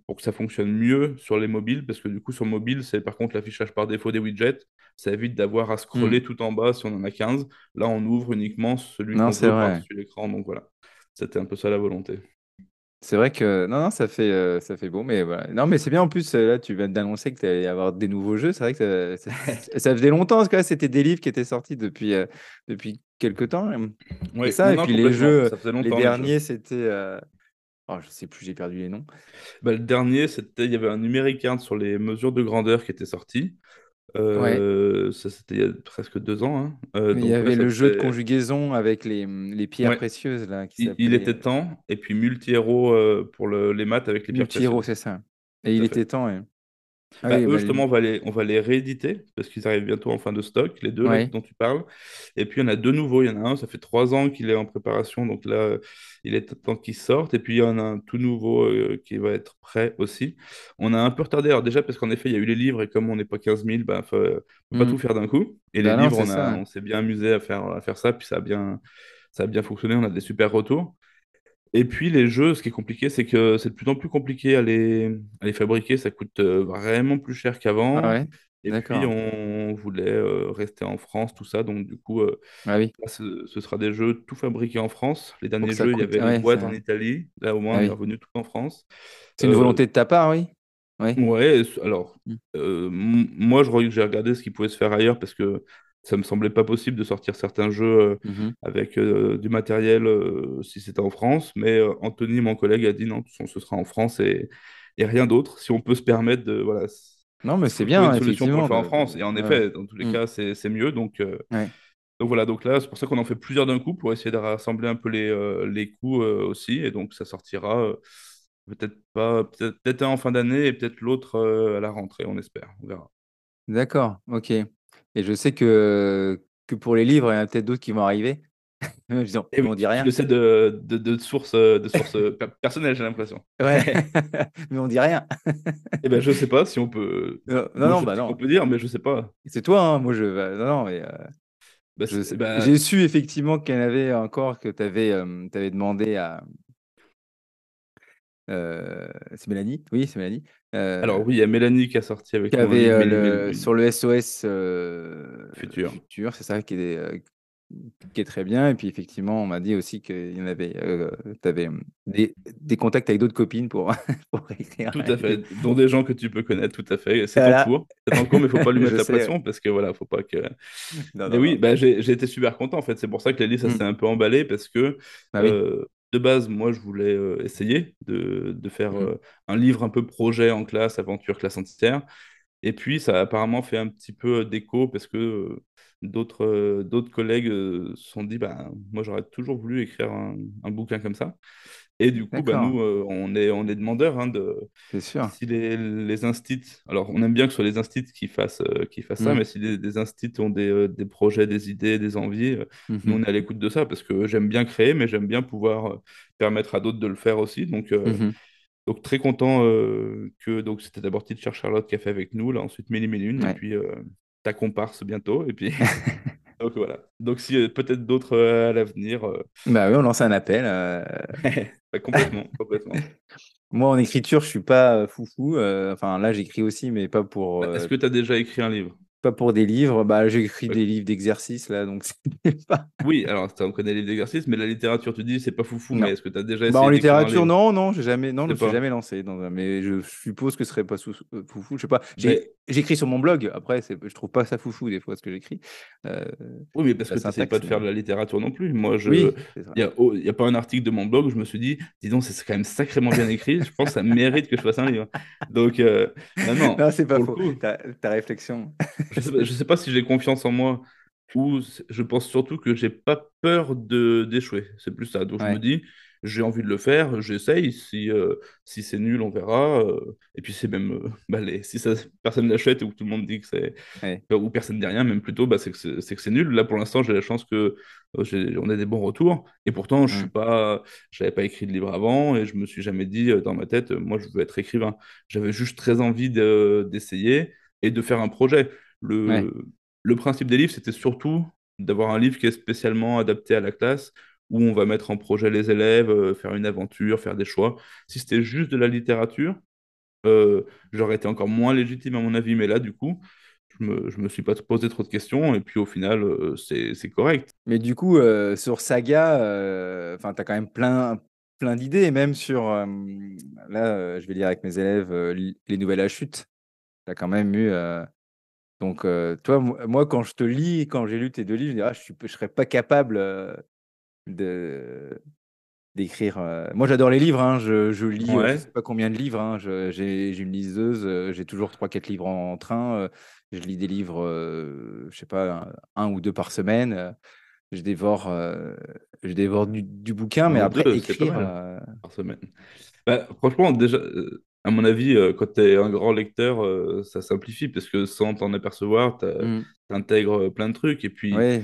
pour que ça fonctionne mieux sur les mobiles, parce que du coup, sur mobile, c'est par contre l'affichage par défaut des widgets. Ça évite d'avoir à scroller tout en bas si on en a 15. Là, on ouvre uniquement celui qu'on c'est vrai. par-dessus l'écran. Donc voilà, c'était un peu ça la volonté. C'est vrai que non, non, ça fait, euh, ça fait beau, mais voilà. Non, mais c'est bien en plus. euh, Là, tu viens d'annoncer que tu allais avoir des nouveaux jeux. C'est vrai que ça, ça- ça faisait longtemps, parce que là, c'était des livres qui étaient sortis depuis, euh, depuis quelques temps. Oui, ça. non, Et puis les jeux, les longtemps les jeux. derniers, c'était. Oh, je sais plus, j'ai perdu les noms. Bah, le dernier, c'était, il y avait un numéric card sur les mesures de grandeur qui était sorti. Ouais. Euh, ça, c'était il y a presque deux ans. hein. Euh, il y avait le jeu de conjugaison avec les, les pierres Ouais, précieuses là, qui il, était euh, temps. Et puis multi-héros euh, pour le- les maths avec les pierres précieuses. c'est ça. Et Tout il était fait. temps. ouais. Ah Bah, oui, eux, bah, justement, on va les, on va les rééditer parce qu'ils arrivent bientôt en fin de stock, les deux ouais. dont tu parles. Et puis, il y en a deux nouveaux. Il y en a un, ça fait trois ans qu'il est en préparation. Donc là, il est temps qu'il sorte. Et puis, il y en a un tout nouveau euh, qui va être prêt aussi. On a un peu retardé. Alors, déjà, parce qu'en effet, il y a eu les livres. Et comme on n'est pas 15 000, bah, faut- on ne peut pas Hmm. tout faire d'un coup. Et les Bah non, livres, on a, on s'est bien amusé à faire, à faire ça. Puis, ça a bien, ça a bien fonctionné. On a des super retours. Et puis les jeux, ce qui est compliqué, c'est que c'est de plus en plus compliqué à les, à les fabriquer. Ça coûte euh, vraiment plus cher Ah qu'avant. ouais, Et puis on voulait euh, rester en France, tout ça. Donc du coup, euh, Ah oui, là, ce, ce sera des jeux tout fabriqués en France. Les derniers jeux, il y avait Ah ouais, boîtes en. Italie. Là, au moins, ah on est revenu tout en France. C'est une Euh, volonté de ta part, oui? Oui. Ouais, et- alors, Hmm. euh, m- moi, j'ai regardé ce qui pouvait se faire ailleurs parce que ça me semblait pas possible de sortir certains jeux euh, Mhm. avec euh, du matériel euh, si c'était en France. Mais Anthony, mon collègue, a dit non, ce sera en France et, et rien d'autre. Si on peut se permettre de. Voilà, Non, mais c'est bien, une solution pour le faire en France. Et en Ouais. effet, dans tous les Hmm. cas, c'est c'est mieux. Donc, euh, Ouais. donc voilà, donc là, c'est pour ça qu'on en fait plusieurs d'un coup pour essayer de rassembler un peu les, euh, les coûts euh, aussi. Et donc, ça sortira. Peut-être pas, peut-être un en fin d'année et peut-être l'autre à la rentrée, on espère. On verra. D'accord, ok. Et je sais que, que pour les livres, il y en a peut-être d'autres qui vont arriver. [laughs] Disons, Et oui, on dit rien. le sais de, de, de sources de source per- personnelles, j'ai l'impression. Ouais, [laughs] [laughs] mais on dit rien. Eh ben, je sais pas si on peut. Non, non, je bah non. peut dire, mais je sais pas. C'est toi, hein. Moi, je. bah, non, non, mais. euh, Bah, je bah, J'ai su effectivement qu'il y en avait encore que tu avais, demandé à. euh, c'est Mélanie? Oui, c'est Mélanie. Alors euh, oui, il y a Mélanie qui a sorti qui avec nous un avait euh, sur le SOS euh, futur. futur, c'est ça qui est, euh, qui est très bien. Et puis effectivement, on m'a dit aussi qu'il y en avait, tu avais des, des contacts avec d'autres copines pour, [laughs] pour écrire Tout à fait, dont des gens que tu peux connaître, tout à fait. C'est en Voilà, cours. C'est en cours, mais il faut pas lui [laughs] mettre la sais. ouais. pression parce que voilà, faut pas que. Non, Mais non, oui, bah, j'ai été super content en fait. C'est pour ça que livres, ça Hmm. s'est un peu emballé parce que Bah oui. Euh, de base, moi, je voulais euh, essayer de, de faire Mhm. euh, un livre un peu projet en classe, aventure classe entière. Et puis, ça a apparemment fait un petit peu d'écho parce que euh, d'autres euh, d'autres collègues euh, se sont dit, bah, moi, j'aurais toujours voulu écrire un, un bouquin comme ça. Et du coup, bah, nous, euh, on est, on est demandeurs hein, de c'est sûr. si les, les instits, alors on aime bien que ce soit les instits qui fassent, euh, qui fassent ça, Mm. mais si les, des instits ont des, euh, des projets, des idées, des envies, nous Mhm. on est à l'écoute de ça parce que j'aime bien créer, mais j'aime bien pouvoir permettre à d'autres de le faire aussi. Donc, Mhm. donc très content que donc c'était d'abord Teacher Charlotte qui a fait avec nous, là ensuite Mélie Mélune, et puis ta comparse bientôt, et puis [laughs] [laughs] donc voilà. Donc si euh, peut-être d'autres euh, à l'avenir, euh, Bah oui, on lance un appel. [laughs] bah, complètement, complètement. [laughs] Moi, en écriture, je suis pas euh, foufou. euh, Enfin, là, j'écris aussi, mais pas pour, Bah, Est-ce euh, que tu as déjà écrit un livre? pas pour des livres? Bah, j'écris Ouais. des livres d'exercices, là, donc [laughs] c'est pas... Oui, alors on connaît les livres d'exercice, mais la littérature, tu dis, c'est pas foufou, Non. mais est-ce que tu as déjà Bah, essayé en d'écrire un littérature, livre? non, non, j'ai jamais, non, je me suis jamais lancé dans un, mais je suppose que ce serait pas foufou. Je sais pas. J'ai, j'écris sur mon blog. Après, je trouve pas ça foufou des fois ce que j'écris. Euh, Oui, mais parce que tu n'essayes pas de faire de la littérature non plus. Moi, je... Oui. Il n'y a, oh, a pas un article de mon blog où je me suis dit, dis donc, c'est quand même sacrément bien écrit. Je pense que ça mérite que je fasse un livre. Donc, euh, non, non, Non, c'est pas faux. coup, Ta, ta réflexion. je sais, je sais pas si j'ai confiance en moi ou je pense surtout que j'ai pas peur d'échouer. C'est plus ça. Donc, je me dis, j'ai envie de le faire, j'essaye. Si, euh, si c'est nul, on verra. euh, et puis, c'est même, euh, [laughs] bah, les- si ça, personne l'achète ou que tout le monde dit que c'est Ouais. ou personne ne dit rien, même plutôt, bah, c'est que c'est nul. Là, pour l'instant, j'ai la chance que on ait des bons retours. Et pourtant, je suis Mm. pas, j'avais pas écrit de livre avant et je me suis jamais dit dans ma tête, moi, je veux être écrivain. J'avais juste très envie de- d'essayer et de faire un projet. Le, Ouais. le principe des livres, c'était surtout d'avoir un livre qui est spécialement adapté à la classe, où on va mettre en projet les élèves, euh, faire une aventure, faire des choix. Si c'était juste de la littérature, euh, j'aurais été encore moins légitime à mon avis, mais là, du coup, je me, me suis pas posé trop de questions, et puis au final, euh, c'est, correct. Mais du coup, sur Saga, enfin, tu as quand même plein, plein d'idées, même sur, là, je vais lire avec mes élèves les nouvelles à chute. Tu as quand même eu. donc, toi, mo- moi, quand je te lis, quand j'ai lu tes deux livres, je ah, je je serais pas capable de d'écrire. euh, Moi, j'adore les livres. hein, Je, je lis, euh, je Ouais. sais pas combien de livres. hein, je- J'ai j'ai une liseuse. euh, J'ai toujours trois, quatre livres en, en train. Je lis des livres, euh, je sais pas, un, un ou deux par semaine. Je dévore, euh, je dévore du, du bouquin, Un mais après, deux, écrire. euh, par semaine. Bah, franchement, déjà, à mon avis, quand tu es un grand lecteur, ça simplifie, parce que sans t'en apercevoir, tu intègres plein de trucs, et puis Ouais,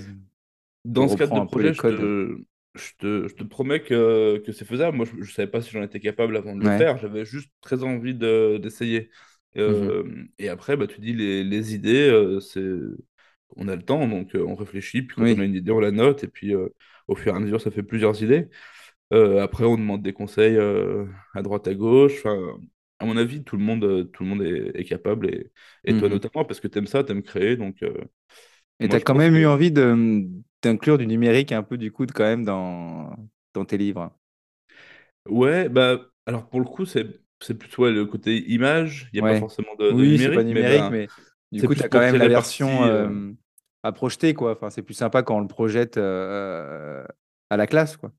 Dans ce cadre de projet, je te, je te, je te promets que, que c'est faisable. Moi, je ne savais pas si j'en étais capable avant de le Ouais. faire. J'avais juste très envie de- d'essayer. Mhm. Euh, Et après, bah, tu dis les, les idées, euh, c'est... on a le temps, donc euh, on réfléchit. Puis quand Oui. on a une idée, on la note. Et puis au fur et à mesure, ça fait plusieurs idées. Après, on demande des conseils à droite, à gauche. Enfin, à mon avis, tout le monde, tout le monde est, est capable. Et, et toi Mhm. notamment, parce que tu aimes ça, tu aimes créer. Donc, Et tu as quand même eu envie de d'inclure du numérique un peu du coup quand même dans, dans tes livres? Ouais, bah, alors pour le coup, c'est c'est plutôt ouais, le côté image, il n'y a pas forcément de, de Oui, c'est pas numérique, mais mais du coup, tu as quand même la version parti. euh, à projeter, quoi. Enfin, c'est plus sympa quand on le projette euh, à la classe, quoi.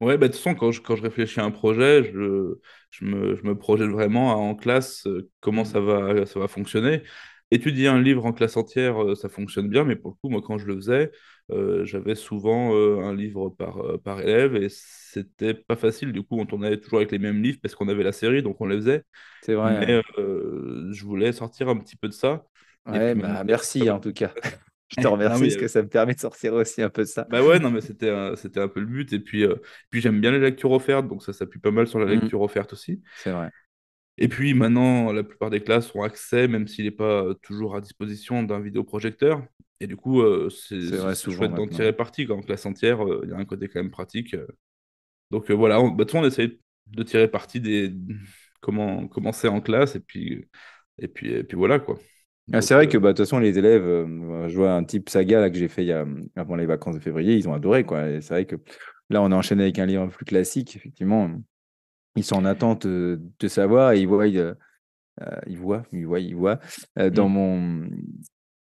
Ouais, bah, de toute façon, quand je, quand je réfléchis à un projet, je, je me, je me projette vraiment à- en classe comment Mm. ça va, ça va fonctionner. Étudier un livre en classe entière, ça fonctionne bien, mais pour le coup, moi, quand je le faisais, euh, j'avais souvent euh, un livre par, euh, par élève et c'était pas facile. Du coup, on tournait toujours avec les mêmes livres parce qu'on avait la série, donc on les faisait. C'est vrai. Mais je voulais sortir un petit peu de ça. Ouais, puis bah merci en tout cas. [laughs] Je te Non, remercie mais, parce que ça me permet de sortir aussi un peu de ça. Bah ouais, non, mais c'était un, c'était un peu le but. Et puis, puis j'aime bien les lectures offertes, donc ça s'appuie pas mal sur la Mm. lecture offerte aussi. C'est vrai. Et puis maintenant, la plupart des classes ont accès, même s'il n'est pas toujours à disposition d'un vidéoprojecteur. Et du coup, euh, c'est chouette d'en tirer parti. Quand en classe entière, euh, il y a un côté quand même pratique. euh. Donc euh, voilà, on, bah, de toute façon, on essaye de tirer parti des [laughs] comment c'est en classe. Et puis, et puis, et puis voilà quoi. Ah, c'est vrai que bah, de toute façon, les élèves, je vois un type saga là, que j'ai fait il y a, avant les vacances de février, ils ont adoré. Quoi. C'est vrai que là, on a enchaîné avec un livre plus classique. Effectivement, ils sont en attente de savoir et ils voient, ils voient, ils voient, ils voient euh, dans mon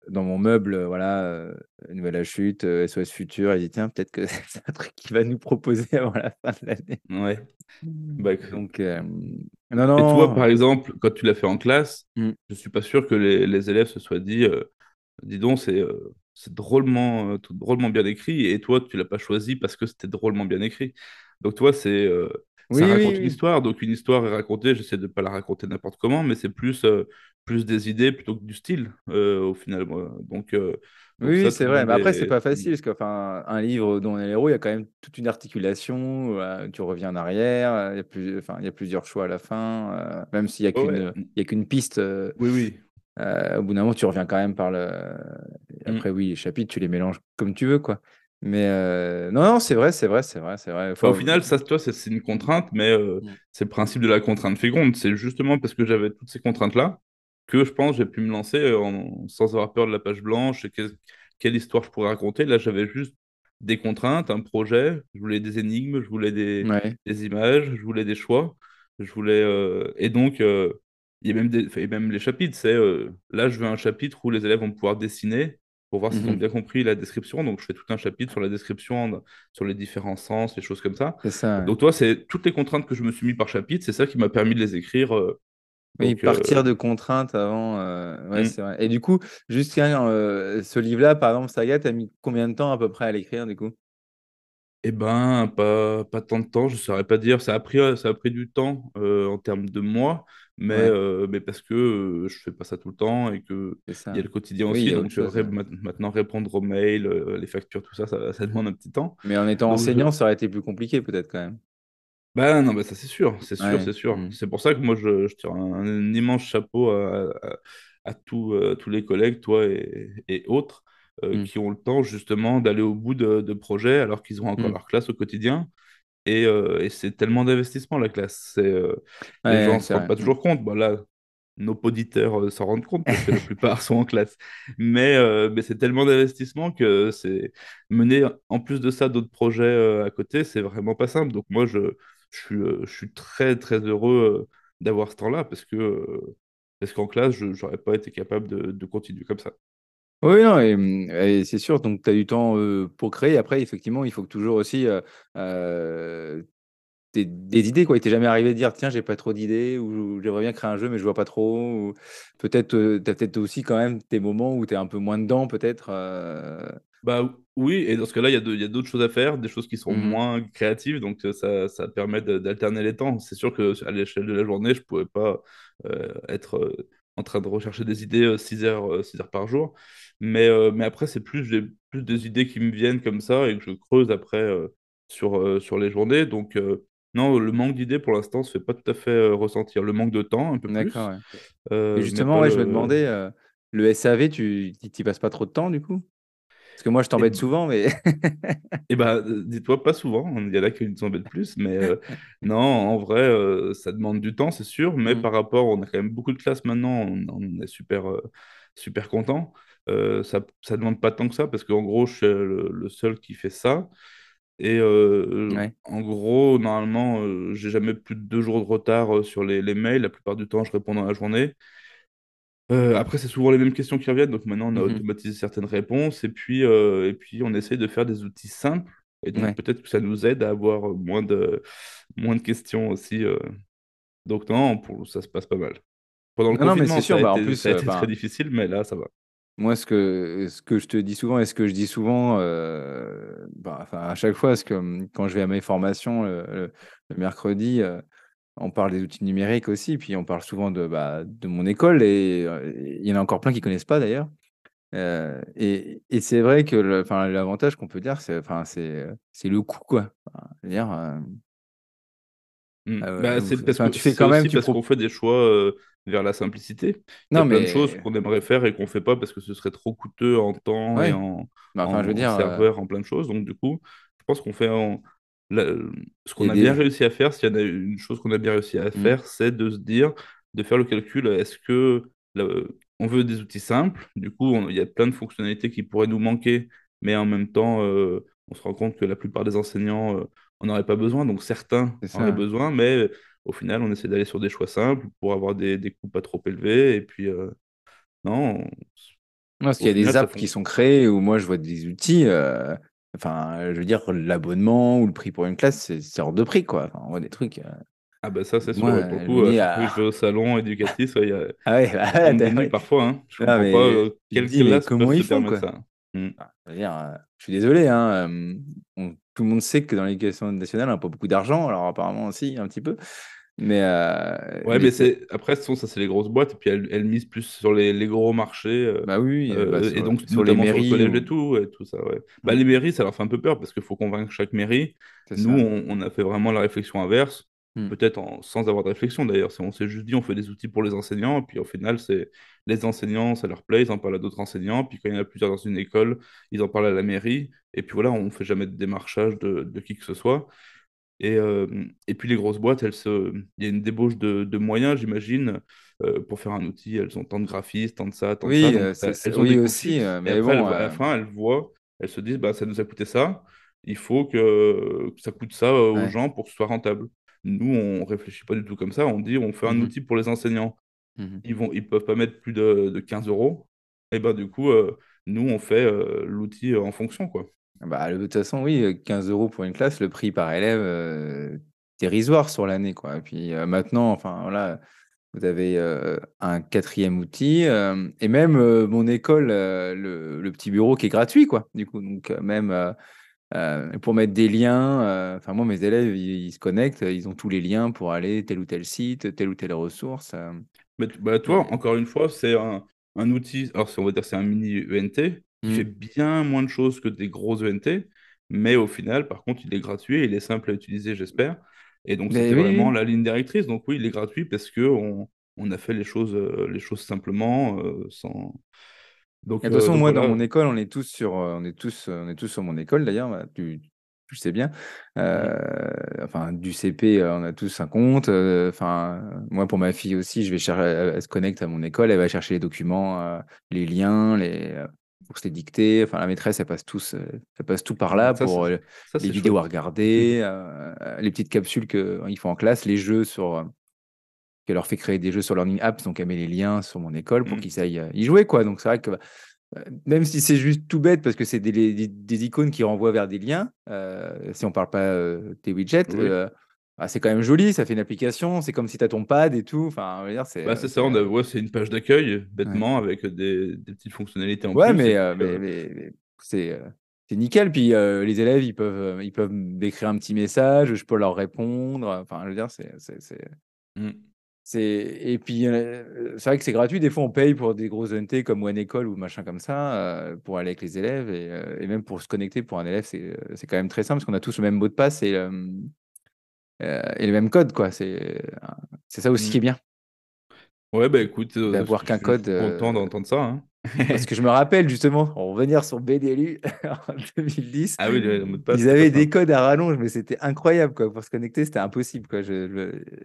dans mon meuble, voilà, euh, Nouvelle à chute, euh, SOS Futur, ils disent tiens, peut-être que [laughs] c'est un truc qu'il va nous proposer [laughs] avant la fin de l'année. ouais. Bah, que- Donc, euh, non, Et toi, par exemple, quand tu l'as fait en classe, Mm. je suis pas sûr que les, les élèves se soient dit, euh, dis donc, c'est euh, drôlement, euh, drôlement bien écrit, et toi, tu l'as pas choisi parce que c'était drôlement bien écrit. Donc toi, c'est euh, ça Oui, raconte oui, une oui. histoire. Donc, une histoire est racontée, j'essaie de ne pas la raconter n'importe comment, mais c'est plus, euh, plus des idées plutôt que du style, euh, au final. Donc, euh, donc Oui, oui, c'est vrai. Mais après, c'est est. pas facile parce qu'enfin, un livre dont on est l'héros, il y a quand même toute une articulation. tu reviens en arrière. Il y a plus, enfin, il y a plusieurs choix à la fin. même s'il y a Ouais, ouais. qu'une, y a qu'une piste. Oui, oui. au bout d'un moment, tu reviens quand même par le. Mm. Après, oui, les chapitres, tu les mélanges comme tu veux, quoi. Mais euh, non, non, c'est vrai, c'est vrai, c'est vrai, c'est vrai. Au final, ça, toi, c'est c'est une contrainte, mais euh, Mm. c'est le principe de la contrainte féconde. C'est justement parce que j'avais toutes ces contraintes-là que je pense j'ai pu me lancer euh, en- sans avoir peur de la page blanche et que- quelle histoire je pourrais raconter. Là, j'avais juste des contraintes, un projet, je voulais des énigmes, je voulais des, Ouais. des images, je voulais des choix, je voulais euh, et donc euh, il y a même des, enfin, il y a même les chapitres. C'est euh, là, je veux un chapitre où les élèves vont pouvoir dessiner pour voir s'ils ont Mhm. bien compris la description. Donc, je fais tout un chapitre sur la description, sur les différents sens, les choses comme ça. C'est ça. ouais. Donc, toi, c'est toutes les contraintes que je me suis mis par chapitre, c'est ça qui m'a permis de les écrire. euh, Oui, donc, euh, partir de contraintes avant. euh, Ouais, hmm. c'est vrai. Et du coup, juste ce livre-là, par exemple, Saga, t'as mis combien de temps à peu près à l'écrire, du coup? Eh ben, pas, pas tant de temps, je ne saurais pas dire. Ça a pris, ça a pris du temps euh, en termes de mois, mais, Ouais, euh, mais parce que euh, je fais pas ça tout le temps et que c'est y a ça. le quotidien Oui, il aussi. y a autre Donc, euh, chose. ré- ouais. ma- maintenant, répondre aux mails, euh, les factures, tout ça, ça, ça demande un petit temps. Mais en étant Donc, enseignant, ça aurait été plus compliqué, peut-être quand même. Ben non, ben ça c'est sûr, c'est sûr, Ouais. c'est sûr. mm, C'est pour ça que moi je, je tire un, un immense chapeau à, à- à tous, euh, tous les collègues, toi et, et autres, euh, mm, qui ont le temps justement d'aller au bout de, de projets alors qu'ils ont encore mm. leur classe au quotidien. Et, euh, et c'est tellement d'investissement la classe. Euh, les gens Ouais, ne se rendent pas toujours compte. Bon, là, nos auditeurs s'en rendent compte parce que la [laughs] plupart sont en classe. Mais, euh, mais c'est tellement d'investissement que c'est mener en plus de ça d'autres projets euh, à côté, c'est vraiment pas simple. Donc moi, je, je suis, je suis très très heureux d'avoir ce temps-là parce que parce qu'en classe, je n'aurais pas été capable de, de continuer comme ça. Oui, non, et, mm, et c'est sûr, donc tu as du temps euh, pour créer. Après, effectivement, il faut que toujours aussi euh, euh, t'aies des idées, quoi. Il t'est jamais arrivé de dire, tiens, j'ai pas trop d'idées, ou j'aimerais bien créer un jeu, mais je vois pas trop. Ou peut-être, tu as peut-être aussi quand même tes moments où tu es un peu moins dedans, peut-être. euh, Bah oui, et dans ce cas-là, il y a de- il y a d'autres choses à faire, des choses qui sont mhm, moins créatives, donc euh, ça, ça permet de- d'alterner les temps. C'est sûr que à l'échelle de la journée, je pouvais pas euh, être euh, en train de rechercher des idées 6 heures, euh, six heures par jour. Mais, euh, mais après, c'est plus, j'ai plus des idées qui me viennent comme ça et que je creuse après euh, sur, euh, sur les journées. Donc non, le manque d'idées pour l'instant se fait pas tout à fait ressentir. Le manque de temps, un peu D'accord, plus, ouais. Euh, mais justement, ouais, je me demandais, euh, le SAV, tu t'y passes pas trop de temps, du coup? Parce que moi, je Eh t'embête souvent, mais. [laughs] Eh ben, dis-toi, pas souvent, il y en a qui nous embêtent plus, mais euh, non, en vrai, ça demande du temps, c'est sûr, mais Mm, par rapport, on a quand même beaucoup de classes maintenant, on, on est super, super content. Euh, ça, ça demande pas tant que ça, parce qu'en gros, je suis le, le seul qui fait ça, et euh, ouais. en gros, normalement, euh, j'ai jamais plus de deux jours de retard euh, sur les, les mails, la plupart du temps, je réponds dans la journée. Euh, après, c'est souvent les mêmes questions qui reviennent, donc maintenant on a mhm, automatisé certaines réponses et puis, euh, et puis on essaye de faire des outils simples et donc ouais. peut-être que ça nous aide à avoir moins de, moins de questions aussi. euh. Donc non, pour, ça se passe pas mal. Pendant le Non, mais confinement, ça a bah, en été, plus, ça a euh, été très enfin. difficile, mais là ça va. Moi, ce que, ce que je te dis souvent et ce que je dis souvent, euh, bah, enfin, à chaque fois, parce que quand je vais à mes formations le, le- le mercredi, euh, on parle des outils numériques aussi, puis on parle souvent de, bah, de mon école, et euh, il y en a encore plein qui connaissent pas d'ailleurs. Et et c'est vrai que l'avantage qu'on peut dire, c'est le coût, quoi. Enfin, dire. Bah, parce que tu fais quand même, tu parce qu'on fait des choix vers la simplicité. Il y a plein de choses qu'on aimerait faire et qu'on fait pas parce que ce serait trop coûteux en temps et en, enfin, je veux en dire, euh, serveur, en plein de choses. Donc du coup, je pense qu'on fait en- la- ce qu'on a bien réussi à faire. S'il y en a une chose qu'on a bien réussi à Hmm, faire, c'est de se dire, de faire le calcul. Est-ce que on veut des outils simples? Du coup, on- il y a plein de fonctionnalités qui pourraient nous manquer, mais en même temps, euh, on se rend compte que la plupart des enseignants euh, en auraient pas besoin. Donc certains en auraient besoin, mais au final, on essaie d'aller sur des choix simples pour avoir des, des coûts pas trop élevés. Et puis, euh, non, on- Non, Parce qu'il y a des final, apps qui sont créées où moi je vois des outils. euh, Enfin, je veux dire, l'abonnement ou le prix pour une classe, c'est hors de prix, quoi. Enfin, on voit des trucs. euh, Ah bah ça, c'est sûr. Moi. Pour le je coup, à je vais ah, au salon éducatif, il y a... [laughs] ah ouais, bah, parfois. Hein. Je comprends pas mais euh, dis, mais classes comment ils font, quoi? ça. Enfin, veux dire, euh, je suis désolé, hein, euh, on- tout le monde sait que dans l'éducation nationale, on n'a pas beaucoup d'argent. Alors apparemment aussi, un petit peu. Mais, euh, ouais, mais, c'est après, ça, c'est les grosses boîtes, et puis elles, elles misent plus sur les, les gros marchés. Euh, bah oui, euh, bah, et donc, sur les mairies. Sur le collège ou- et tout, et tout ça, ouais. Bah, Mm. les mairies, ça leur fait un peu peur, parce qu'il faut convaincre chaque mairie. C'est Nous, on, on a fait vraiment la réflexion inverse, Mm. peut-être sans avoir de réflexion d'ailleurs. On s'est juste dit, on fait des outils pour les enseignants, et puis au final, c'est les enseignants, ça leur plaît, ils en parlent à d'autres enseignants, puis quand il y en a plusieurs dans une école, ils en parlent à la mairie, et puis voilà, on fait jamais de démarchage de, de qui que ce soit. Et, euh, et puis les grosses boîtes, elles se... il y a une débauche de, de moyens, j'imagine, euh, pour faire un outil. Elles ont tant de graphistes, tant de ça, tant de ça. Euh, c'est- elles ont oui des coûts aussi, euh, Et mais après, elles- bon, à la fin, elles voient, elles se disent, bah, ça nous a coûté ça. Il faut que, que ça coûte ça aux ouais. gens pour que ce soit rentable. Nous, on réfléchit pas du tout comme ça. On dit, on fait un Mhm. outil pour les enseignants. Mhm. Ils vont, ils peuvent pas mettre plus de, de 15 euros. Et bah, du coup, euh, nous, on fait euh, l'outil euh, en fonction, quoi. Bah, de toute façon, oui, euh, 15 euros pour une classe, le prix par élève, euh, dérisoire sur l'année, quoi. Et puis maintenant, enfin voilà, vous avez un quatrième outil, et même mon école, le, le petit bureau qui est gratuit, quoi. Du coup, donc même euh, pour mettre des liens, euh, enfin moi, mes élèves, ils, ils se connectent, ils ont tous les liens pour aller tel ou tel site, telle ou telle ressource. euh, Mais bah, toi, encore une fois, c'est un, un outil, alors on va dire c'est un mini ENT qui fait Mm. bien moins de choses que des gros ENT, mais au final, par contre, il est gratuit il est simple à utiliser, j'espère. Et donc, c'était oui, vraiment la ligne directrice. Donc, oui, il est gratuit parce que on, on a fait les choses, les choses simplement, sans. Donc, de toute euh, façon, donc moi, dans mon école, on est tous sur, euh, on est tous, euh, on est tous sur mon école d'ailleurs. bah, Tu, sais bien. Euh, enfin, du CP, on a tous un compte. Enfin, moi, pour ma fille aussi, je vais chercher, elle, elle se connecte à mon école, elle va chercher les documents, les liens, les, pour se les dicter. Enfin, la maîtresse, elle passe tous, elle passe tout par là Ça, pour ça, les vidéos à regarder, euh, les petites capsules qu'ils font en classe, les jeux sur. Qu'elle leur fait créer des jeux sur Learning Apps, donc elle met les liens sur mon école pour Mhm. qu'ils aillent euh, y jouer, quoi. Donc c'est vrai que euh, même si c'est juste tout bête parce que c'est des, des- des icônes qui renvoient vers des liens, euh, si on parle pas euh, des widgets, Oui. euh, ah, c'est quand même joli, ça fait une application, c'est comme si tu as ton pad et tout. Enfin, c'est. Bah, ça, on a- ouais, c'est une page d'accueil, ouais. bêtement, avec des, des petites fonctionnalités en Ouais, plus. mais, mais, mais- mais c'est c'est nickel. Puis euh, les élèves, ils peuvent, ils peuvent m'écrire un petit message, je peux leur répondre. Enfin, je veux dire, c'est. c'est- Et puis, euh, c'est vrai que c'est gratuit. Des fois, on paye pour des grosses NT comme One École ou machin comme ça euh, pour aller avec les élèves. Et, euh, et même pour se connecter pour un élève, c'est quand même très simple parce qu'on a tous le même mot de passe et, et le même code. quoi. C'est c'est ça aussi qui est bien, Ouais, bah écoute, d'avoir qu'un je code. suis content d'entendre ça. hein. Parce que je me rappelle justement, [laughs] en revenir sur BDLU en 2010, Ah oui, le, le mot de passe, ils avaient des codes à rallonge, mais c'était incroyable. Quoi. Pour se connecter, c'était impossible. Quoi.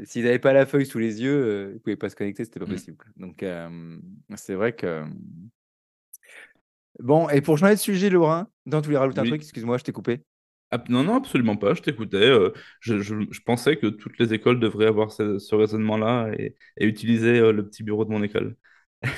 S'ils n'avaient pas la feuille sous les yeux, euh, ils ne pouvaient pas se connecter, c'était pas Mm. possible. quoi. Donc, euh, c'est vrai que. Bon, et pour changer de sujet, Laurent, dans tu voulais rajouter un truc, Oui. excuse-moi, je t'ai coupé. Ah, non, non, absolument pas, je t'écoutais. euh, je, je- je pensais que toutes les écoles devraient avoir ce, ce raisonnement-là et, et utiliser le petit bureau de mon école.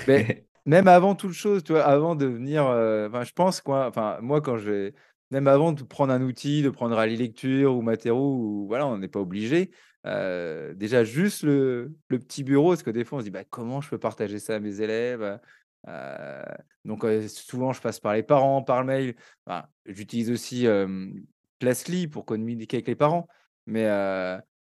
Mais [laughs] même avant toute chose, tu vois, avant de venir, euh, enfin, je pense quoi, enfin, moi quand j'ai, même avant de prendre un outil, de prendre à lecture ou Matero, ou voilà, on n'est pas obligé. euh, déjà juste le, petit bureau, parce que des fois on se dit bah, comment je peux partager ça à mes élèves. Euh, donc souvent je passe par les parents, par le mail. Enfin, J'utilise aussi Classly pour communiquer avec les parents, mais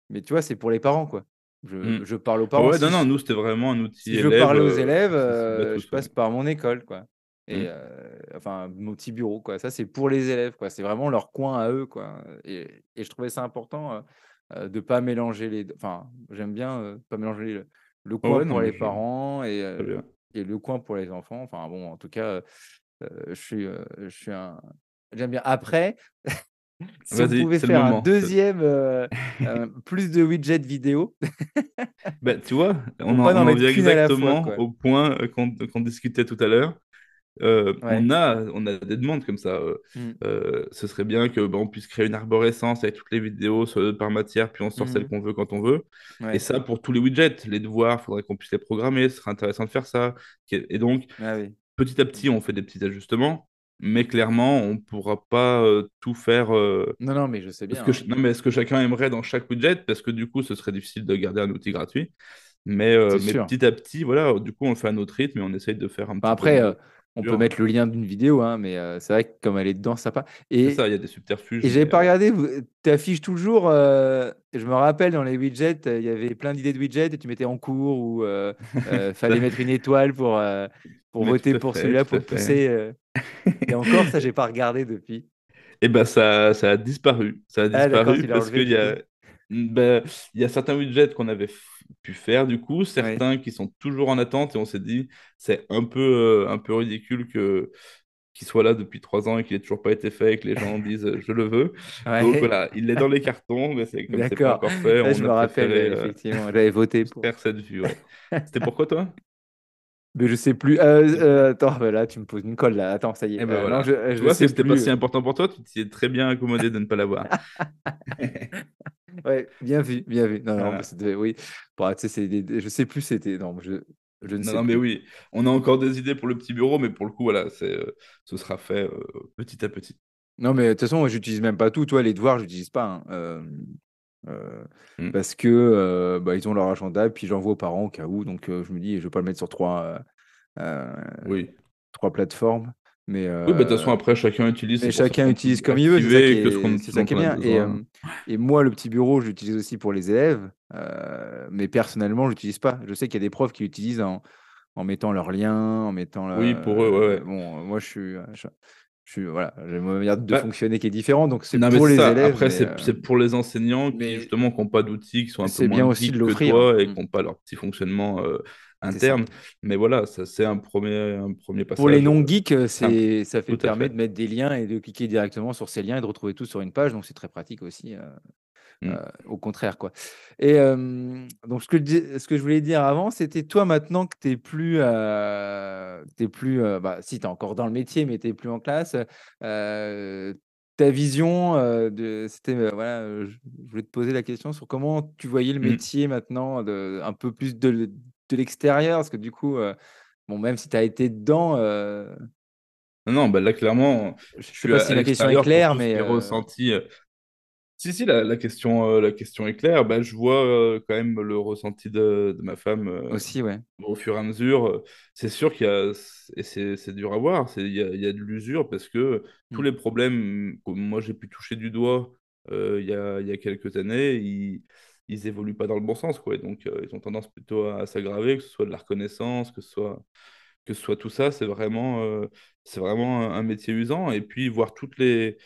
mais tu vois c'est pour les parents quoi. Je, Mm. je parle aux parents. ouais, non, Si non, nous, c'était vraiment un outil si je parler aux euh, élèves, euh, je passe par mon école, quoi. Et Mm. euh, enfin, mon petit bureau, quoi. Ça, c'est pour les élèves, quoi. C'est vraiment leur coin à eux, quoi. Et, et je trouvais ça important de pas mélanger les deux. Enfin, j'aime bien pas mélanger le, coin ouais, pour les parents et, et le coin pour les enfants. Enfin, bon, en tout cas, je suis, je suis un. J'aime bien. Après, [laughs] si on pouvait faire un deuxième, euh, euh, plus de widgets vidéo, [laughs] Bah, tu vois, on en, en vient fois, exactement au point euh, qu'on qu'on discutait tout à l'heure. Euh, Ouais. on a, on a des demandes comme ça. Mm. ce serait bien que bah, on puisse créer une arborescence avec toutes les vidéos par matière, puis on sort celles Mhm. qu'on veut quand on veut. Et ça, pour tous les widgets, les devoirs, il faudrait qu'on puisse les programmer. Ce serait intéressant de faire ça. Et donc, Ah oui. petit à petit, on fait des petits ajustements, mais clairement, on ne pourra pas euh, tout faire. euh, Non, non, mais je sais bien. que, hein. non, mais ce que chacun aimerait dans chaque widget, parce que du coup, ce serait difficile de garder un outil gratuit. Mais, euh, mais petit à petit, voilà, du coup, on le fait à notre rythme et on essaye de faire un Enfin, petit peu après, euh, on peut mettre le lien d'une vidéo, hein, mais heu, c'est vrai que comme elle est dedans, ça pas C'est et ça, il y a des subterfuges, et j'avais pas heu regardé, tu affiches toujours, heu, je me rappelle dans les widgets, il y avait plein d'idées de widgets et tu mettais en cours ou [laughs] heu, fallait mettre une étoile pour, Mais voter pour celui-là, pour pousser, et encore ça, j'ai [laughs] pas regardé depuis. Et bah, ça ça a disparu. Ça a Ah disparu parce qu'il y a bah, il y a certains widgets qu'on avait pu faire du coup, certains qui sont toujours en attente et on s'est dit: «C'est un peu, heu, un peu ridicule que qu'il soit là depuis 3 ans et qu'il ait toujours pas été fait et que les gens [laughs] disent: "Je le veux"». Donc voilà, il est dans les cartons, mais c'est comme c'est pas encore fait, Ouais, je on me rappelle, heu, effectivement, j'avais voté pour. soustraire cette vue, ouais. [laughs] C'était pourquoi toi? Mais je sais plus, heu, attends, bah, là, tu me poses une colle là. Attends, ça y est, non, voilà. je Tu vois sais c'était pas si important pour toi, tu t'y es très bien accommodé de ne pas l'avoir. [laughs] Ouais, bien vu, bien vu. Non, non, c'était oui, bah, tu sais, c'est des je sais plus c'était non, je je ne Non, sais non, mais plus. oui, on a encore des idées pour le petit bureau, mais pour le coup, voilà, c'est, heu, ce sera fait, heu, petit à petit. Non, mais de toute façon, moi, j'utilise même pas tout. Tu vois, les devoirs, j'utilise pas, hein, heu, Mmh. parce que, bah, ils ont leur agenda, puis j'envoie aux parents au cas où, donc je me dis: «Je vais pas le mettre sur 3, heu heu, Oui. 3 plateformes», mais Oui, bah, de toute façon, après, chacun utilise, mais chacun utilise comme il veut. C'est ça ce ça qui est bien et hem et moi, le petit bureau, je l'utilise aussi pour les élèves, heu, mais personnellement, je l'utilise pas. Je sais qu'il y a des profs qui l'utilisent en en mettant leurs liens, en mettant Oui, pour eux, ouais, bon, moi, je suis, je je voilà, j'ai ma manière de Bah fonctionner qui est différente, donc c'est pour les ça. élèves, Après, c'est pour les enseignants qui, justement, qui ont pas d'outils, qui sont un peu moins bien aussi de geeks que l'offrir. toi et Mmh. qui ont pas leur petit fonctionnement. Interne. Mais voilà, ça, c'est un 1er un 1er Pour les passage, heu, non geeks, heu, simple. c'est ça fait permet de mettre des liens et de cliquer directement sur ces liens et de retrouver tout sur une page, donc c'est très pratique aussi, heu, Mmh. au contraire, quoi et donc ce que ce que je voulais dire avant, c'était toi, maintenant que tu es plus, es plus, bah, si, tu es encore dans le métier, mais tu es plus en classe, ta vision, de c'était, voilà, je voulais te poser la question sur comment tu voyais le Mmh. métier maintenant de un peu plus de de l'extérieur? Parce que du coup, heu, bon, même si tu as été dedans, heu Non, non, bah, là, clairement, je je sais suis pas si ma question est claire, mais heu ressenti, heu si, si, la la question, la question est claire. Bah, je vois, quand même le ressenti de de ma femme, Aussi, ouais. au fur et à mesure, c'est sûr qu'il y a et c'est dur à voir, c'est il y a il y a de l'usure parce que tous Mmh. les problèmes que moi j'ai pu toucher du doigt, il y a il y a quelques années, ils ils évoluent pas dans le bon sens, quoi. Et donc heu, ils ont tendance plutôt à s'aggraver, que ce soit de la reconnaissance, que ce soit que ce soit tout ça, c'est vraiment, heu, c'est vraiment un un métier usant. Et puis voir toutes les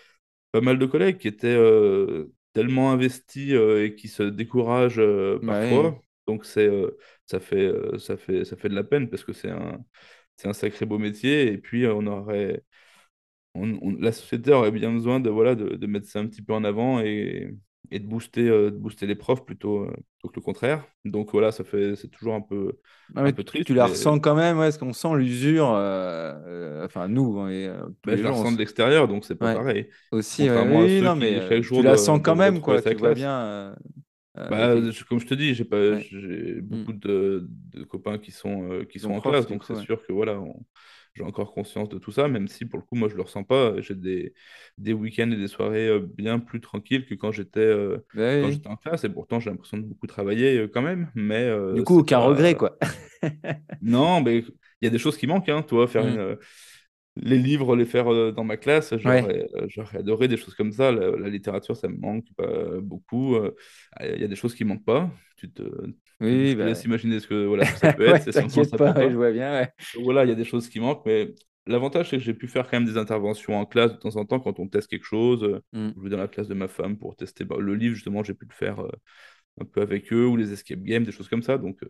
pas mal de collègues qui étaient, heu, tellement investis, et qui se découragent, parfois. Donc c'est, ça fait, ça fait ça fait de la peine parce que c'est un c'est un sacré beau métier. Et puis, on aurait on on la société aurait bien besoin de, voilà, de de mettre ça un petit peu en avant et et de booster, heu, de booster les profs plutôt, plutôt que le contraire. Donc voilà, ça fait c'est toujours un peu un peu triste, tu la mais ressens quand même, ouais, parce qu'on sent l'usure, heu heu, enfin nous, heu, tous Bah, je la ressens se de l'extérieur, donc c'est pas ouais, pareil. aussi, oui, non, mais tu la sens quand même, quoi. Tu vois bien, Bah, comme je te dis, j'ai pas ouais. j'ai Mmh. beaucoup de de copains qui sont, qui sont en classe, donc c'est sûr que, voilà, on j'ai encore conscience de tout ça, même si, pour le coup, moi, je le ressens pas. J'ai des des week-ends et des soirées, heu, bien plus tranquilles que quand j'étais, heu, Bah, oui, j'étais en classe et pourtant, j'ai l'impression de beaucoup travailler, heu, quand même, mais Du coup, aucun regret, quoi. [laughs] non, mais il y a des choses qui manquent, hein, tu vois? Faire une, Mmh. heu les livres, les faire, dans ma classe, j'aurais, adoré des choses comme ça. La la littérature, ça me manque, beaucoup, heu, il y a des choses qui manquent pas. Tu te Oui, je bah, laisse imaginer ce que, voilà, ça peut être, ouais, ça pas, ouais, je vois bien, ouais. Voilà, il y a des choses qui manquent, mais l'avantage, c'est que j'ai pu faire quand même des interventions en classe de temps en temps quand on teste quelque chose, Mmh. je vais dans la classe de ma femme pour tester, bah, le livre, justement, j'ai pu le faire, heu, un peu avec eux ou les escape games, des choses comme ça, donc heu,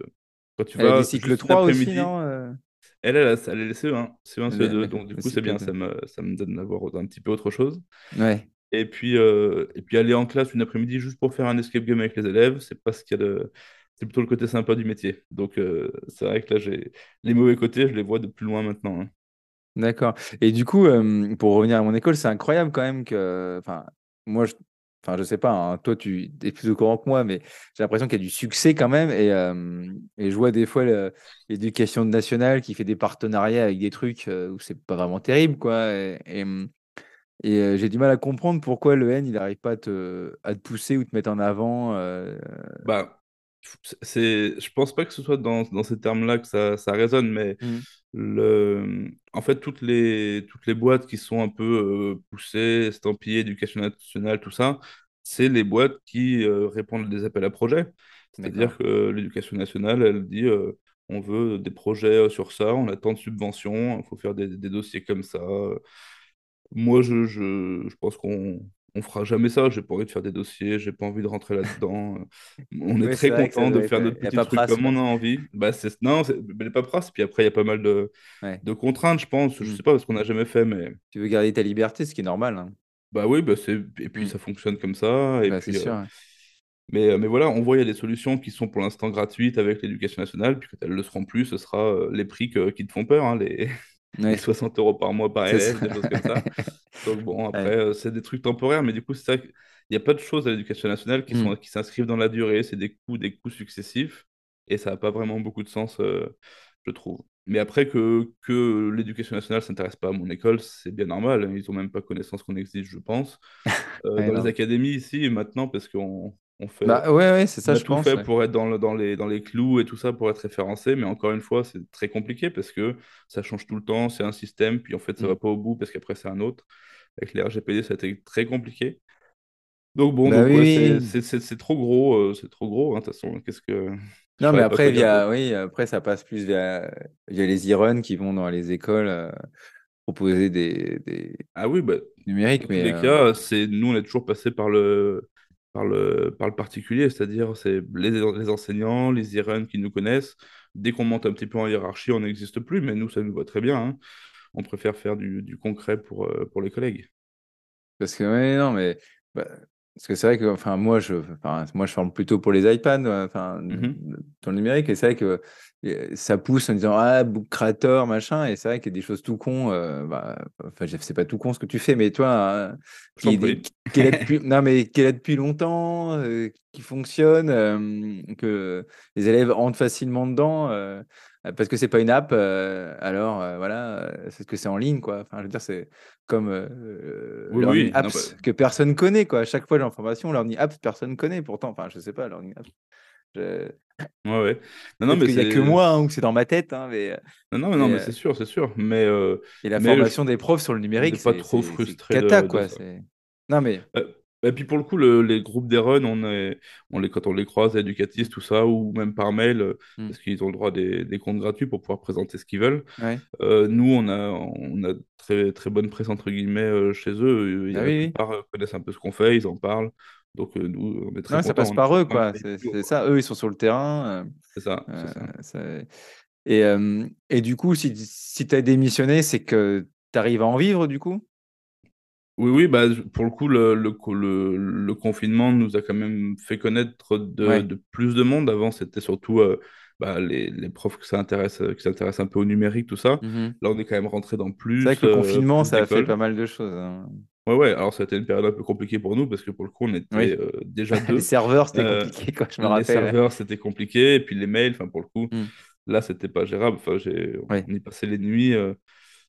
quand tu Elle vas une 3 aussi, non, heu? elle, elle elle a les CE1, CE1, Les CE2, d'accord, donc du coup, c'est bien, 2. ça me ça me donne d'avoir un petit peu autre chose Ouais. et puis, et puis aller en classe une après-midi juste pour faire un escape game avec les élèves, c'est pas ce qu'il y a de c'est plutôt le côté sympa du métier. Donc heu, c'est vrai que là, j'ai les mauvais côtés, je les vois de plus loin maintenant, hein. D'accord et du coup, pour revenir à mon école, c'est incroyable quand même que enfin, moi, je enfin, je sais pas, hein, toi, tu es plus au courant que moi, mais j'ai l'impression qu'il y a du succès quand même et et je vois des fois l'éducation nationale qui fait des partenariats avec des trucs, où c'est pas vraiment terrible, quoi et et j'ai du mal à comprendre pourquoi le N, il arrive pas à te à te pousser ou te mettre en avant, Bah c'est, je pense pas que ce soit dans, dans ces termes-là que ça, ça résonne, mais Hmm. le, en fait, toutes les, toutes les boîtes qui sont un peu euh, poussées, estampillées, éducation nationale, tout ça, c'est les boîtes qui euh, répondent à des appels à projets. C'est-à-dire que l'éducation nationale, elle dit euh, on veut des projets sur ça, on attend de subventions, il faut faire des, des dossiers comme ça. Moi, je, je, je pense qu'on on fera jamais ça. J'ai pas envie de faire des dossiers, j'ai pas envie de rentrer là-dedans. On est Oui, très content de faire notre petit truc comme on a envie. Bah, c'est, non, c'est les paperasses. Puis après, il y a pas mal de, Ouais. de contraintes, je pense. Je Hmm. sais pas parce qu'on n'a jamais fait, mais Tu veux garder ta liberté, ce qui est normal. hein. bah oui, bah c'est et puis Hmm. ça fonctionne comme ça. Et Bah, puis, euh, sûr. mais, euh, mais voilà, on voit il y a des solutions qui sont pour l'instant gratuites avec l'éducation nationale. Puis quand elles le seront plus, ce sera euh, les prix que- qui te font peur, hein, les Ouais, 60 euros par mois par élève, des choses comme ça. [laughs] Donc bon, après, Ouais. euh, c'est des trucs temporaires, mais du coup, c'est ça. Il n'y a pas de choses à l'éducation nationale qui Hmm. qui s'inscrivent dans la durée. C'est des coûts, des coûts successifs, et ça n'a pas vraiment beaucoup de sens, euh, je trouve. Mais après, que, que l'éducation nationale ne s'intéresse pas à mon école, c'est bien normal. Ils n'ont même pas connaissance qu'on existe, je pense. [laughs] Euh, dans les académies ici, maintenant, parce qu'on on fait, Bah ouais, ouais, c'est ça, on a je tout pense. fait ouais. pour être dans, le- dans les, dans les clous et tout ça, pour être référencé, mais encore une fois, c'est très compliqué parce que ça change tout le temps, c'est un système, puis en fait, ça Hmm. va pas au bout parce qu'après, c'est un autre. Avec les RGPD, ça a été très compliqué. Donc bon, Bah oui, c'est trop gros, euh, c'est trop gros, hein, de toute façon. Qu'est-ce que... Non, mais après, via, oui, après, ça passe plus via, via les e-runs qui vont dans les écoles euh, proposer des, des Ah oui, bah, numériques, dans tous mais les euh, cas, c'est nous, on est toujours passé par le, par le, par le particulier, c'est-à-dire c'est les, les enseignants, les e qui nous connaissent. Dès qu'on monte un petit peu en hiérarchie, on n'existe plus, mais nous, ça nous va très bien. hein. On préfère faire du, du concret pour, euh, pour les collègues. parce que, ouais, non, mais bah, parce que c'est vrai que, enfin, moi, je, enfin, moi, je forme plutôt pour les iPads, enfin, Mhm. dans le numérique, et c'est vrai que euh, ça pousse en disant ah, Book Creator, machin, et c'est vrai qu'il y a des choses tout con, euh, bah, enfin, je- c'est pas tout con ce que tu fais, mais toi, hein, qui, est là depuis, [laughs] non, mais qui est là depuis longtemps, euh, qui fonctionne, euh, que les élèves entrent facilement dedans. Euh, parce que c'est pas une app, euh, alors euh, voilà, euh, c'est ce que c'est en ligne, quoi. Enfin, je veux dire, c'est comme euh, euh, Oui, Learning oui. Non, bah, Apps que personne connaît, quoi. À chaque fois, j'ai l'information, Learning Apps, personne connaît. Pourtant, enfin, je sais pas, Learning Apps. je- ouais, ouais. Non, non, mais qu'il y a que c'est... moi hein, ou c'est dans ma tête, hein, mais, Non, non, mais non, mais, c'est sûr, c'est sûr. Mais, et la mais je- formation des profs sur le numérique, n'est pas c'est trop c'est- c'est frustré cata, de, de quoi. ça. C'est... Non, mais Et puis pour le coup, le- les groupes des runs, on est, on les, quand on les croise, éducatifs, tout ça, ou même par mail, euh, hmm, parce qu'ils ont le droit des, des comptes gratuits pour pouvoir présenter ce qu'ils veulent. ouais. Euh, nous, on a, on a très, très bonne presse, entre guillemets, euh, chez eux. Il y Ah oui, oui. connaissent un peu ce qu'on fait, ils en parlent. Donc euh, nous, on est très Non, ça passe On par eux, quoi. C'est ça. Eux, ils sont sur le terrain. C'est ça, c'est ça. ça- Et, et du coup, si, si tu as démissionné, c'est que tu arrives à en vivre, du coup? Oui, oui, bah, pour le coup, le, le, le- le confinement nous a quand même fait connaître de, Ouais. de plus de monde. Avant, c'était surtout euh, bah, les, les profs que ça intéresse, euh, qui s'intéressent un peu au numérique, tout ça. Mhm. Là, on est quand même rentré dans C'est vrai plus, que le euh, confinement, plus ça a fait pas mal de choses. hein. Ouais, ouais, alors ça a été une période un peu compliquée pour nous parce que pour le coup, on était Oui. euh, déjà [laughs] Les deux. serveurs, c'était Euh, compliqué, quoi, je me [laughs] les rappelle. ouais. serveurs, c'était compliqué. Et puis les mails, enfin, pour le coup, Hmm. là, c'était pas gérable. Enfin, j'ai, on y passait les nuits. euh,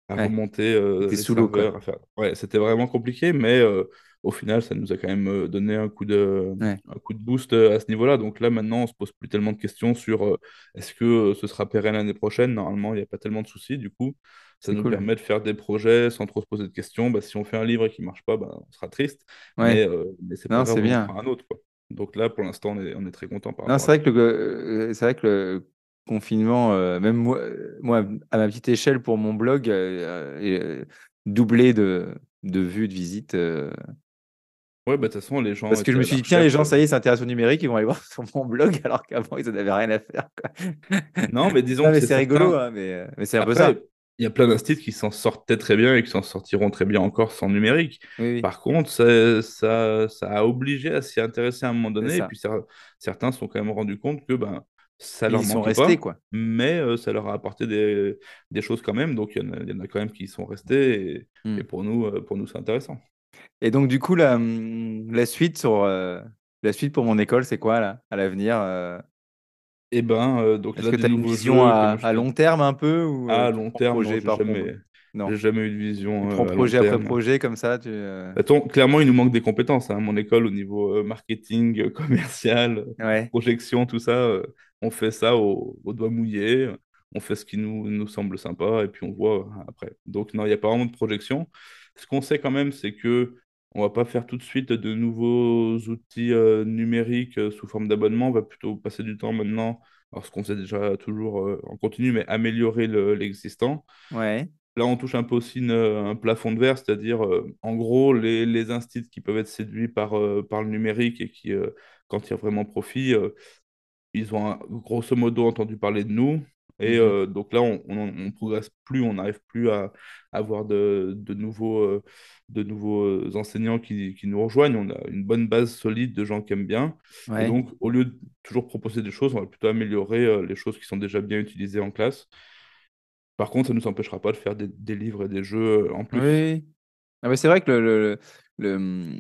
à ouais. remonter euh, les sous serveurs. à faire- Ouais, c'était vraiment compliqué, mais euh, au final, ça nous a quand même euh, donné un coup de, Ouais, un coup de boost euh, à ce niveau-là. Donc là, maintenant, on se pose plus tellement de questions sur euh, est-ce que ce sera pérenne l'année prochaine? Normalement, il n'y a pas tellement de soucis. Du coup, ça nous cool. permet de faire des projets sans trop se poser de questions. Bah, si on fait un livre et qu'il ne marche pas, bah, on sera triste, mais, mais c'est pas grave, c'est on en bien. un autre, quoi. Donc là, pour l'instant, on est, on est très content c'est vrai que le, vrai que le confinement, euh, même moi, euh, moi, à ma petite échelle pour mon blog, euh, doublé de, de vues, de visites. Ouais, bah, de toute façon, les gens parce que je me suis dit, tiens, les recherche. gens, ça y est, s'intéressent au numérique, ils vont aller [laughs] voir sur mon blog, alors qu'avant, ils n'en avaient rien à faire. quoi. Non, mais [laughs] disons que mais c'est rigolo, hein, mais, mais c'est un peu ça. Il y a plein d'instituts qui s'en sortaient très bien et qui s'en sortiront très bien encore sans numérique. Oui, oui, Par contre, ça, ça, ça a obligé à s'y intéresser à un moment donné. Et puis cer- certains se sont quand même rendus compte que ben, ça Ils leur y sont restés, pas, quoi. mais euh, ça leur a apporté des, des choses quand même. Donc il y en a, il y en a quand même qui sont restés. Et, et pour nous, euh, pour nous c'est intéressant. Et donc, du coup, la, hum, la suite sur euh, la suite pour mon école, c'est quoi là, à l'avenir Et ben, donc Est-ce que tu as une vision jeux, à, long terme un peu ou À long terme, non, projet par jamais, Non. J'ai jamais eu de vision Tu euh, prends projet après projet comme ça. Tu, euh, Attends, clairement, il nous manque des compétences. hein. Mon école, au niveau euh, marketing, commercial, Ouais. projection, tout ça, on fait ça au, au doigt mouillé. On fait ce qui nous, nous semble sympa et puis on voit après. Donc, non, il n'y a pas vraiment de projection. Ce qu'on sait quand même, c'est que on va pas faire tout de suite de nouveaux outils euh, numériques euh, sous forme d'abonnement. On va plutôt passer du temps maintenant, alors ce qu'on faisait déjà toujours euh, en continu, mais améliorer le- l'existant. Ouais. Là, on touche un peu aussi une- un plafond de verre, c'est-à-dire, euh, en gros, les, les instituts qui peuvent être séduits par, euh, par le numérique et qui, euh, quand il y a vraiment profit, euh, ils ont un- grosso modo entendu parler de nous. Et Mhm. euh, donc là, on ne progresse plus, on n'arrive plus à, avoir de, de nouveaux, euh, de nouveaux euh, enseignants qui, qui nous rejoignent. On a une bonne base solide de gens qui aiment bien. Et donc, au lieu de toujours proposer des choses, on va plutôt améliorer euh, les choses qui sont déjà bien utilisées en classe. Par contre, ça ne nous empêchera pas de faire des, des livres et des jeux euh, en plus. oui. Ah bah, c'est vrai que le, le, le,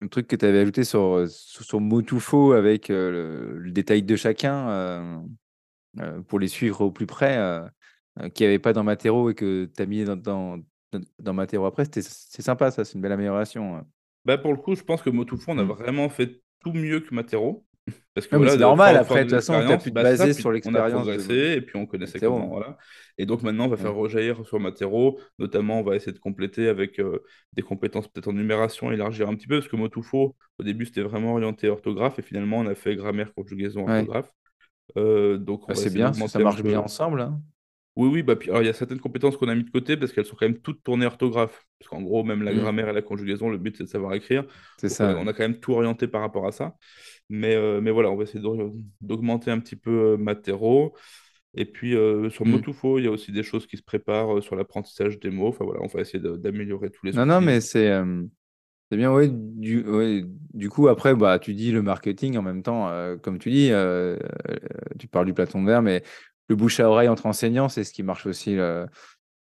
le truc que tu avais ajouté sur, euh, sur, sur mot tout faux avec euh, le, détail de chacun euh, euh, pour les suivre au plus près, qu'il n'y avait pas dans Matero et que tu as mis dans, dans, dans Matero après, c'est sympa, ça, c'est une belle amélioration. hein. Bah, pour le coup, je pense que Motufo, on a Mm. vraiment fait tout mieux que Matero. Parce que voilà, c'est normal, après, de toute façon, tu as pu te bah, ça, sur on a l'expérience de progressé et puis on connaissait comment. Voilà. Et donc maintenant, on va faire Ouais. rejaillir sur Matero. Notamment, on va essayer de compléter avec euh, des compétences peut-être en numération, élargir un petit peu. Parce que Motufo, au début, c'était vraiment orienté orthographe. Et finalement, on a fait grammaire, conjugaison, Ouais. orthographe. Euh, donc, on Bah, va c'est essayer bien, ça marche bien ensemble. hein. Oui, oui, bah, puis, alors, il y a certaines compétences qu'on a mis de côté parce qu'elles sont quand même toutes tournées orthographe. Parce qu'en gros, même la Mm. grammaire et la conjugaison, le but, c'est de savoir écrire. C'est Donc, ça. on a quand même tout orienté par rapport à ça. Mais, euh, mais voilà, on va essayer d'augmenter un petit peu euh, Matero. Et puis, euh, sur Mm. Motufo, il y a aussi des choses qui se préparent euh, sur l'apprentissage des mots. Enfin, voilà, on va essayer de- d'améliorer tous les Non, non, mais c'est euh, c'est bien, ouais, du, ouais, du coup, après, bah, tu dis le marketing en même temps, euh, comme tu dis, euh, tu parles du platon verre, mais le bouche à oreille entre enseignants, c'est ce qui marche aussi. Le,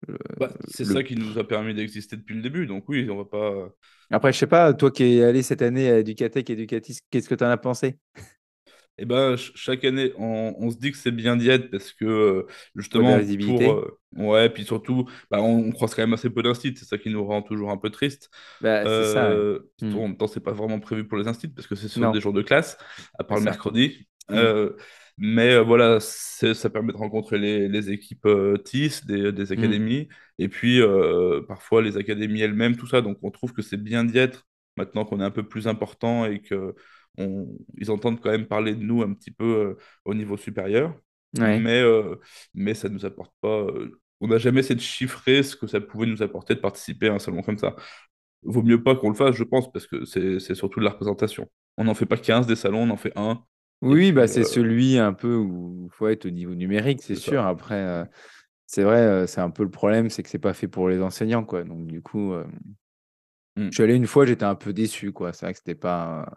le- Bah, c'est le- ça qui nous a permis d'exister depuis le début. Donc, oui, on va pas. Après, je sais pas, toi qui es allé cette année à Educatec, Educatis, qu'est-ce que tu en as pensé? Eh ben, ch- chaque année, on, on se dit que c'est bien d'y être parce que euh, justement, pour. euh, ouais, puis surtout, bah, on, on croise quand même assez peu d'instits, c'est ça qui nous rend toujours un peu triste. Bah, c'est ça. Euh, Mm. en même temps, c'est pas vraiment prévu pour les instits parce que c'est sur des jours de classe, à part le ça. mercredi. Mm. Euh, mais euh, voilà, ça permet de rencontrer les, les équipes euh, TIS, des, des Mm. académies, et puis euh, parfois les académies elles-mêmes, tout ça. Donc on trouve que c'est bien d'y être maintenant qu'on est un peu plus important et que on- ils entendent quand même parler de nous un petit peu euh, au niveau supérieur. Ouais. Mais, euh, mais ça ne nous apporte pas. euh, on n'a jamais essayé de chiffrer ce que ça pouvait nous apporter de participer à un salon comme ça. Vaut mieux pas qu'on le fasse, je pense, parce que c'est c'est surtout de la représentation. On n'en fait pas 15 des salons, on en fait un. Oui, bah, c'est celui un peu où il faut être au niveau numérique, c'est ça. sûr. Après, euh, c'est vrai, euh, c'est un peu le problème, c'est que c'est pas fait pour les enseignants, quoi. Donc, du coup, euh, Mm. je suis allé une fois, j'étais un peu déçu, quoi. C'est vrai que c'était pas.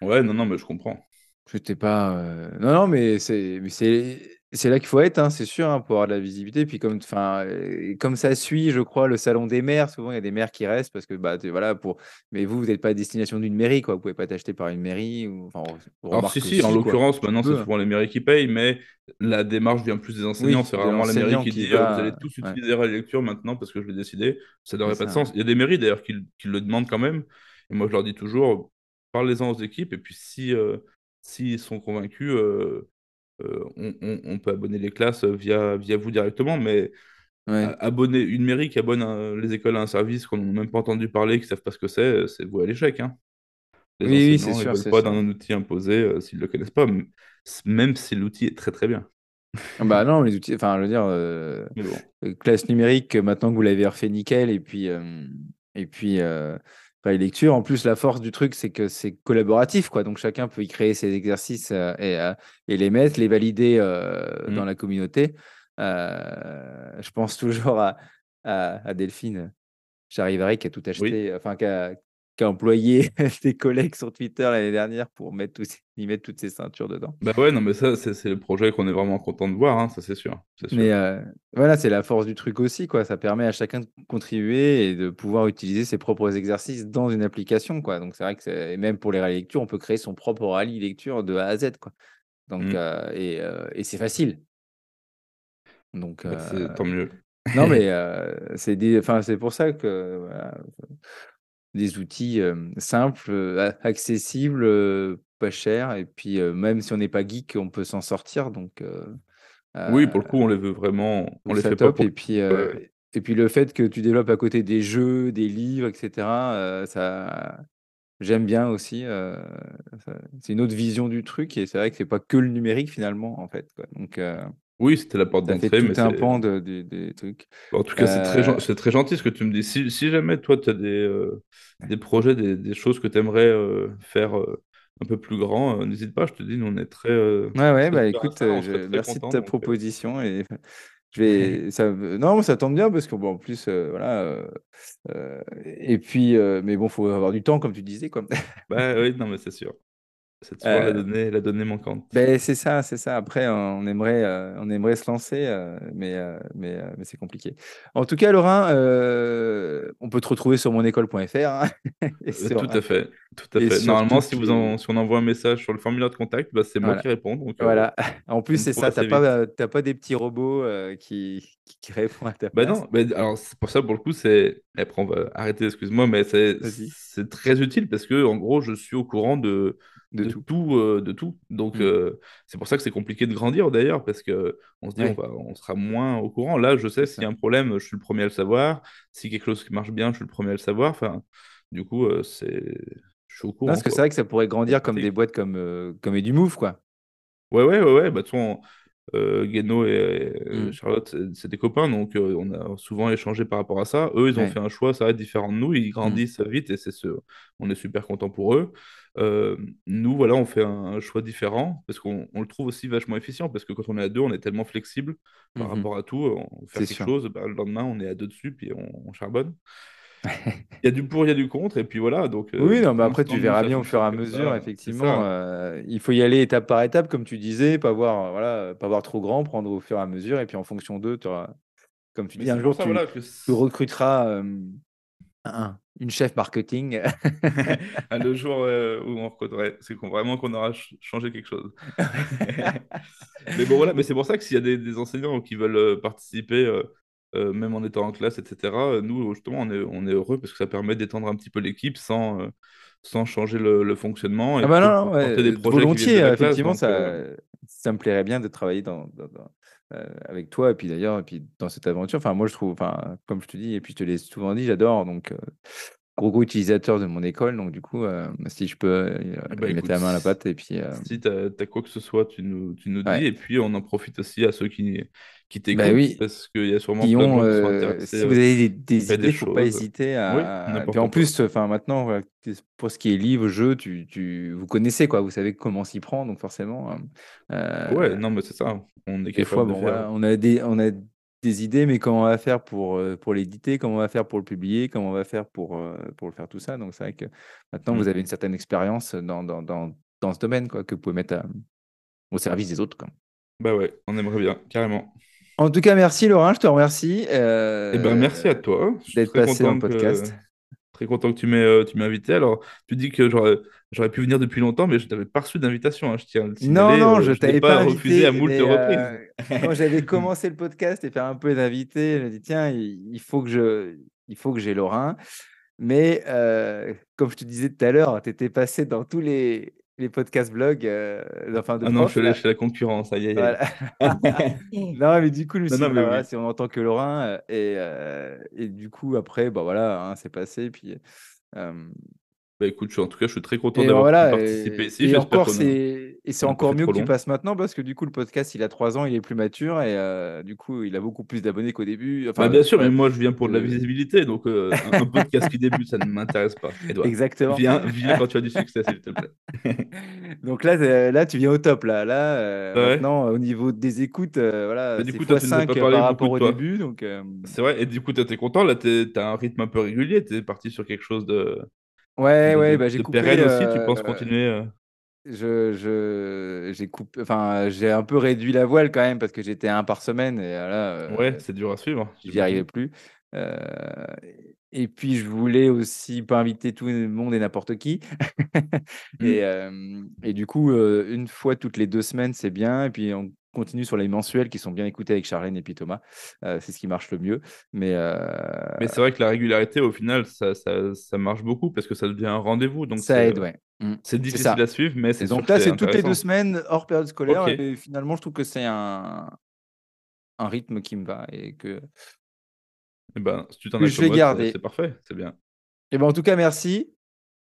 Ouais, non, non, mais je comprends. J'étais pas. Non, non, mais c'est mais c'est c'est là qu'il faut être, hein, c'est sûr, hein, pour avoir de la visibilité. Puis comme, enfin, euh, comme ça suit, je crois, le salon des maires, souvent il y a des maires qui restent parce que bah voilà pour. Mais vous, vous n'êtes pas à destination d'une mairie, quoi. Vous pouvez pas t'acheter par une mairie ou. Enfin, on Alors, si, si, en l'occurrence, maintenant, c'est hein. souvent les mairies qui payent, mais la démarche vient plus des enseignants. Oui, C'est rarement la mairie qui qui dit euh, vous allez tous utiliser la lecture maintenant parce que je l'ai décidé. Ça n'aurait pas de sens. Il y a des mairies d'ailleurs qui, qui le demandent quand même. Et moi, je leur dis toujours parlez-en aux équipes. Et puis, si, euh, s'ils sont convaincus, euh, on, on- on peut abonner les classes via, via vous directement. Mais Ouais. abonner une mairie qui abonne un- les écoles à un service qu'on n'a même pas entendu parler, qui ne savent pas ce que c'est, c'est voué à l'échec. hein. Les Oui, oui, c'est ils sûr, veulent c'est pas d'un outil imposé euh, s'ils ne le connaissent pas, même si l'outil est très très bien. Ah Bah non, les outils, enfin, je veux dire, euh, bon. euh, classe numérique, euh, maintenant que vous l'avez refait nickel, et puis, euh, et puis lectures, en plus, la force du truc, c'est que c'est collaboratif, quoi. Donc chacun peut y créer ses exercices euh, et, euh, et les mettre, les valider euh, dans Mm. la communauté. Je pense toujours à, à, à Delphine Charivari qui a tout Oui. acheté, enfin, qui a, qui a employé des [laughs] collègues sur Twitter l'année dernière pour mettre tous, y mettre toutes ses ceintures dedans. Bah ouais, non, mais ça, c'est le projet qu'on est vraiment content de voir, hein, ça c'est sûr. Mais euh, voilà, c'est la force du truc aussi, quoi. Ça permet à chacun de contribuer et de pouvoir utiliser ses propres exercices dans une application, quoi. Donc c'est vrai que et même pour les rallyes lecture, on peut créer son propre rallye lecture de A à Z, quoi. Donc Mm. euh, et, euh, et c'est facile. Donc Bah, tant mieux. Non, mais [laughs] c'est des... enfin, c'est pour ça que des outils simples, accessibles, pas chers, et puis même si on n'est pas geek, on peut s'en sortir. Donc, oui, pour le coup, on les veut vraiment, on les fait pas pour... Et puis, et puis le fait que tu développes à côté des jeux, des livres, etc., ça, j'aime bien aussi. c'est une autre vision du truc, et c'est vrai que c'est pas que le numérique finalement, en fait. Quoi. Donc, oui, c'était la porte d'entrée. mais un pan de, des trucs. En tout cas, c'est très, très gentil ce que tu me dis. Si, si jamais toi, tu as des, des projets, des, des choses que tu aimerais faire un peu plus grand, n'hésite pas, je te dis, nous on est très. ouais, ouais, bah écoute, merci de ta proposition. Et [laughs] je vais, [laughs] ça, non, ça tombe bien parce que bon, en plus, voilà. et puis, mais bon, faut avoir du temps, comme tu disais, quoi. bah oui, non, mais c'est sûr. C'est toujours la, donnée, la donnée manquante. Ben, c'est ça, c'est ça. Après, on aimerait, on aimerait se lancer, mais, mais, mais c'est compliqué. En tout cas, Laurent, on peut te retrouver sur monécole.fr. Hein, [laughs] tout à fait. Tout à fait. Normalement, si, vous en, si on envoie un message sur le formulaire de contact, bah, c'est moi qui réponds. Donc, voilà. [laughs] en plus, c'est ça. Tu n'as pas, pas des petits robots qui, [laughs] qui, répondent à ta place. Bah non, alors pour ça, pour le coup, c'est. Après, on va arrêter, excuse-moi, mais c'est très utile parce que, en gros, je suis au courant de de, tout, euh, de tout. Donc, mm. euh, c'est pour ça que c'est compliqué de grandir d'ailleurs, parce que on se dit on, va, on, sera moins au courant. Là, je sais s'il y a un problème, je suis le premier à le savoir. Si quelque chose qui marche bien, je suis le premier à le savoir. Enfin, du coup, euh, c'est. Je suis au courant. parce que c'est vrai que ça pourrait grandir comme des boîtes comme, comme Edumove, quoi. Ouais, ouais, ouais, ouais. Bah, euh, Guéno et, mm. Charlotte, c'est des copains, donc euh, on a souvent échangé par rapport à ça. Eux, ils ont fait un choix, ça va être différent de nous, ils mm. grandissent vite et c'est ce... on est super content pour eux. Euh, nous, voilà, on fait un, choix différent parce qu'on le trouve aussi vachement efficient parce que quand on est à deux, on est tellement flexible par mm-hmm. rapport à tout. On fait quelque chose, bah, le lendemain, on est à deux dessus, puis on charbonne. [laughs] il y a du pour, il y a du contre, et puis voilà. Donc, oui, non, mais après, tu verras bien au fur et à mesure, effectivement. Euh, il faut y aller étape par étape, comme tu disais, pas voir, voilà, pas voir trop grand, prendre au fur et à mesure, et puis en fonction d'eux, tu auras, comme tu dis, un jour, tu, tu, recruteras une chef marketing. [laughs] Le jour où on recruterait, c'est vraiment qu'on aura changé quelque chose. [laughs] mais bon, voilà, mais c'est pour ça que s'il y a des, des, enseignants qui veulent participer euh, même en étant en classe, etc. Euh, nous, justement, on est, on est heureux parce que ça permet d'étendre un petit peu l'équipe sans, euh, sans changer le, fonctionnement. Et ah bah non, non des projets volontiers, effectivement, ça, ça me plairait bien de travailler dans, avec toi et puis d'ailleurs, et puis dans cette aventure. Enfin, moi, je trouve, enfin, comme je te dis, et puis je te l'ai souvent dit, j'adore. Donc, gros gros utilisateur de mon école, donc du coup, si je peux ah bah mettre la main à la pâte et puis. Si tu as, quoi que ce soit, tu nous, tu nous dis, et puis on en profite aussi à ceux qui, qui t'écoutent, bah oui. parce qu'il y a sûrement qui ont, euh, Si vous avez des, des idées, il ne faut pas hésiter à. Oui, en plus, enfin maintenant, pour ce qui est livre, jeu, tu, tu, vous connaissez quoi, vous savez comment s'y prendre, donc forcément. Hein, euh, ouais, non, mais c'est ça. On est des fois, bon, on a des, on a des idées, mais comment on va faire pour, euh, pour l'éditer, comment on va faire pour le publier, comment on va faire pour, pour le faire tout ça. Donc c'est vrai que maintenant, vous mmh. avez une certaine expérience dans, dans, dans, dans, ce domaine quoi, que vous pouvez mettre au service des autres. Quoi. Bah ouais, on aimerait bien, carrément. En tout cas, merci Laurent, je te remercie. Euh, eh ben, merci à toi. D'être passé dans le podcast. Très content que tu m'aies euh, invité. Alors, tu dis que j'aurais pu venir depuis longtemps, mais je n'avais pas reçu d'invitation. Hein, je tiens Non, non, euh, je, ne t'avais pas, refusé à moult reprises. quand j'avais commencé le podcast et faire un peu d'invité, je me dit tiens, il, faut que je, il faut que j'ai Laurent. Mais comme je te disais tout à l'heure, tu étais passé dans tous les, les podcasts blogs euh, enfin de ah non, je suis, la concurrence, aïe, aïe, [laughs] non, mais du coup, je me suis dit, bah, si on entend que Laurent, euh, et, euh, et du coup, après, bah voilà, hein, c'est passé. Puis, bah écoute, en tout cas, je suis très content d'avoir voilà, participé ici. Et, encore, c'est, et c'est encore mieux que tu passes maintenant parce que du coup, le podcast, il a trois ans, il est plus mature et euh, du coup, il a beaucoup plus d'abonnés qu'au début. Enfin, bah, bien sûr, mais moi, je viens pour de la euh, visibilité, donc euh, un, podcast qui débute, ça ne m'intéresse pas. Exactement. Viens, viens quand tu as du [laughs] succès, s'il te plaît. [laughs] donc là, là, tu viens au top. Là, là maintenant, au niveau des écoutes, voilà, coup, c'est x5 par rapport au début. Donc, C'est vrai, et du coup, tu es content. Là, tu as un rythme un peu régulier. Tu es parti sur quelque chose de Ouais, ouais, bah, j'ai coupé. aussi, tu penses continuer euh? Je, je, j'ai coupé, enfin, j'ai un peu réduit la voile quand même parce que j'étais un par semaine et là, Ouais, c'est dur à suivre. j'y arrivais plus. et puis je voulais aussi pas inviter tout le monde et n'importe qui. [laughs] Et, mmh. et du coup, une fois toutes les deux semaines, c'est bien. Et puis continue sur les mensuels qui sont bien écoutés avec Charlène et puis Thomas. c'est ce qui marche le mieux. Mais, Mais c'est vrai que la régularité, au final, ça, ça, ça marche beaucoup parce que ça devient un rendez-vous. Donc ça aide, ouais. Mmh. C'est difficile à suivre, mais c'est donc là, c'est toutes les deux semaines hors période scolaire. Et finalement, je trouve que c'est un, un rythme qui me va et que. Eh ben, si tu t'en je vais garder. C'est parfait, c'est bien. Et eh ben, en tout cas, merci.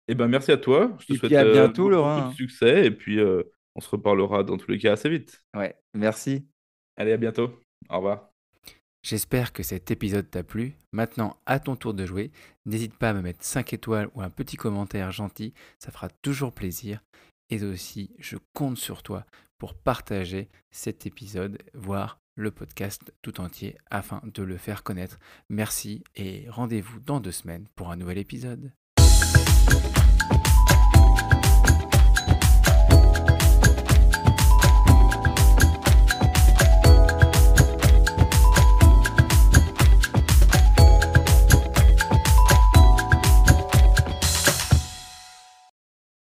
Et eh ben, merci à toi. Je te souhaite à bientôt, Laurent. de succès et puis euh, on se reparlera dans tous les cas assez vite. Ouais, merci. Allez, à bientôt. Au revoir. J'espère que cet épisode t'a plu. Maintenant, à ton tour de jouer, n'hésite pas à me mettre 5 étoiles ou un petit commentaire gentil, ça fera toujours plaisir. Et aussi, je compte sur toi pour partager cet épisode, voire le podcast tout entier afin de le faire connaître. Merci et rendez-vous dans deux semaines pour un nouvel épisode.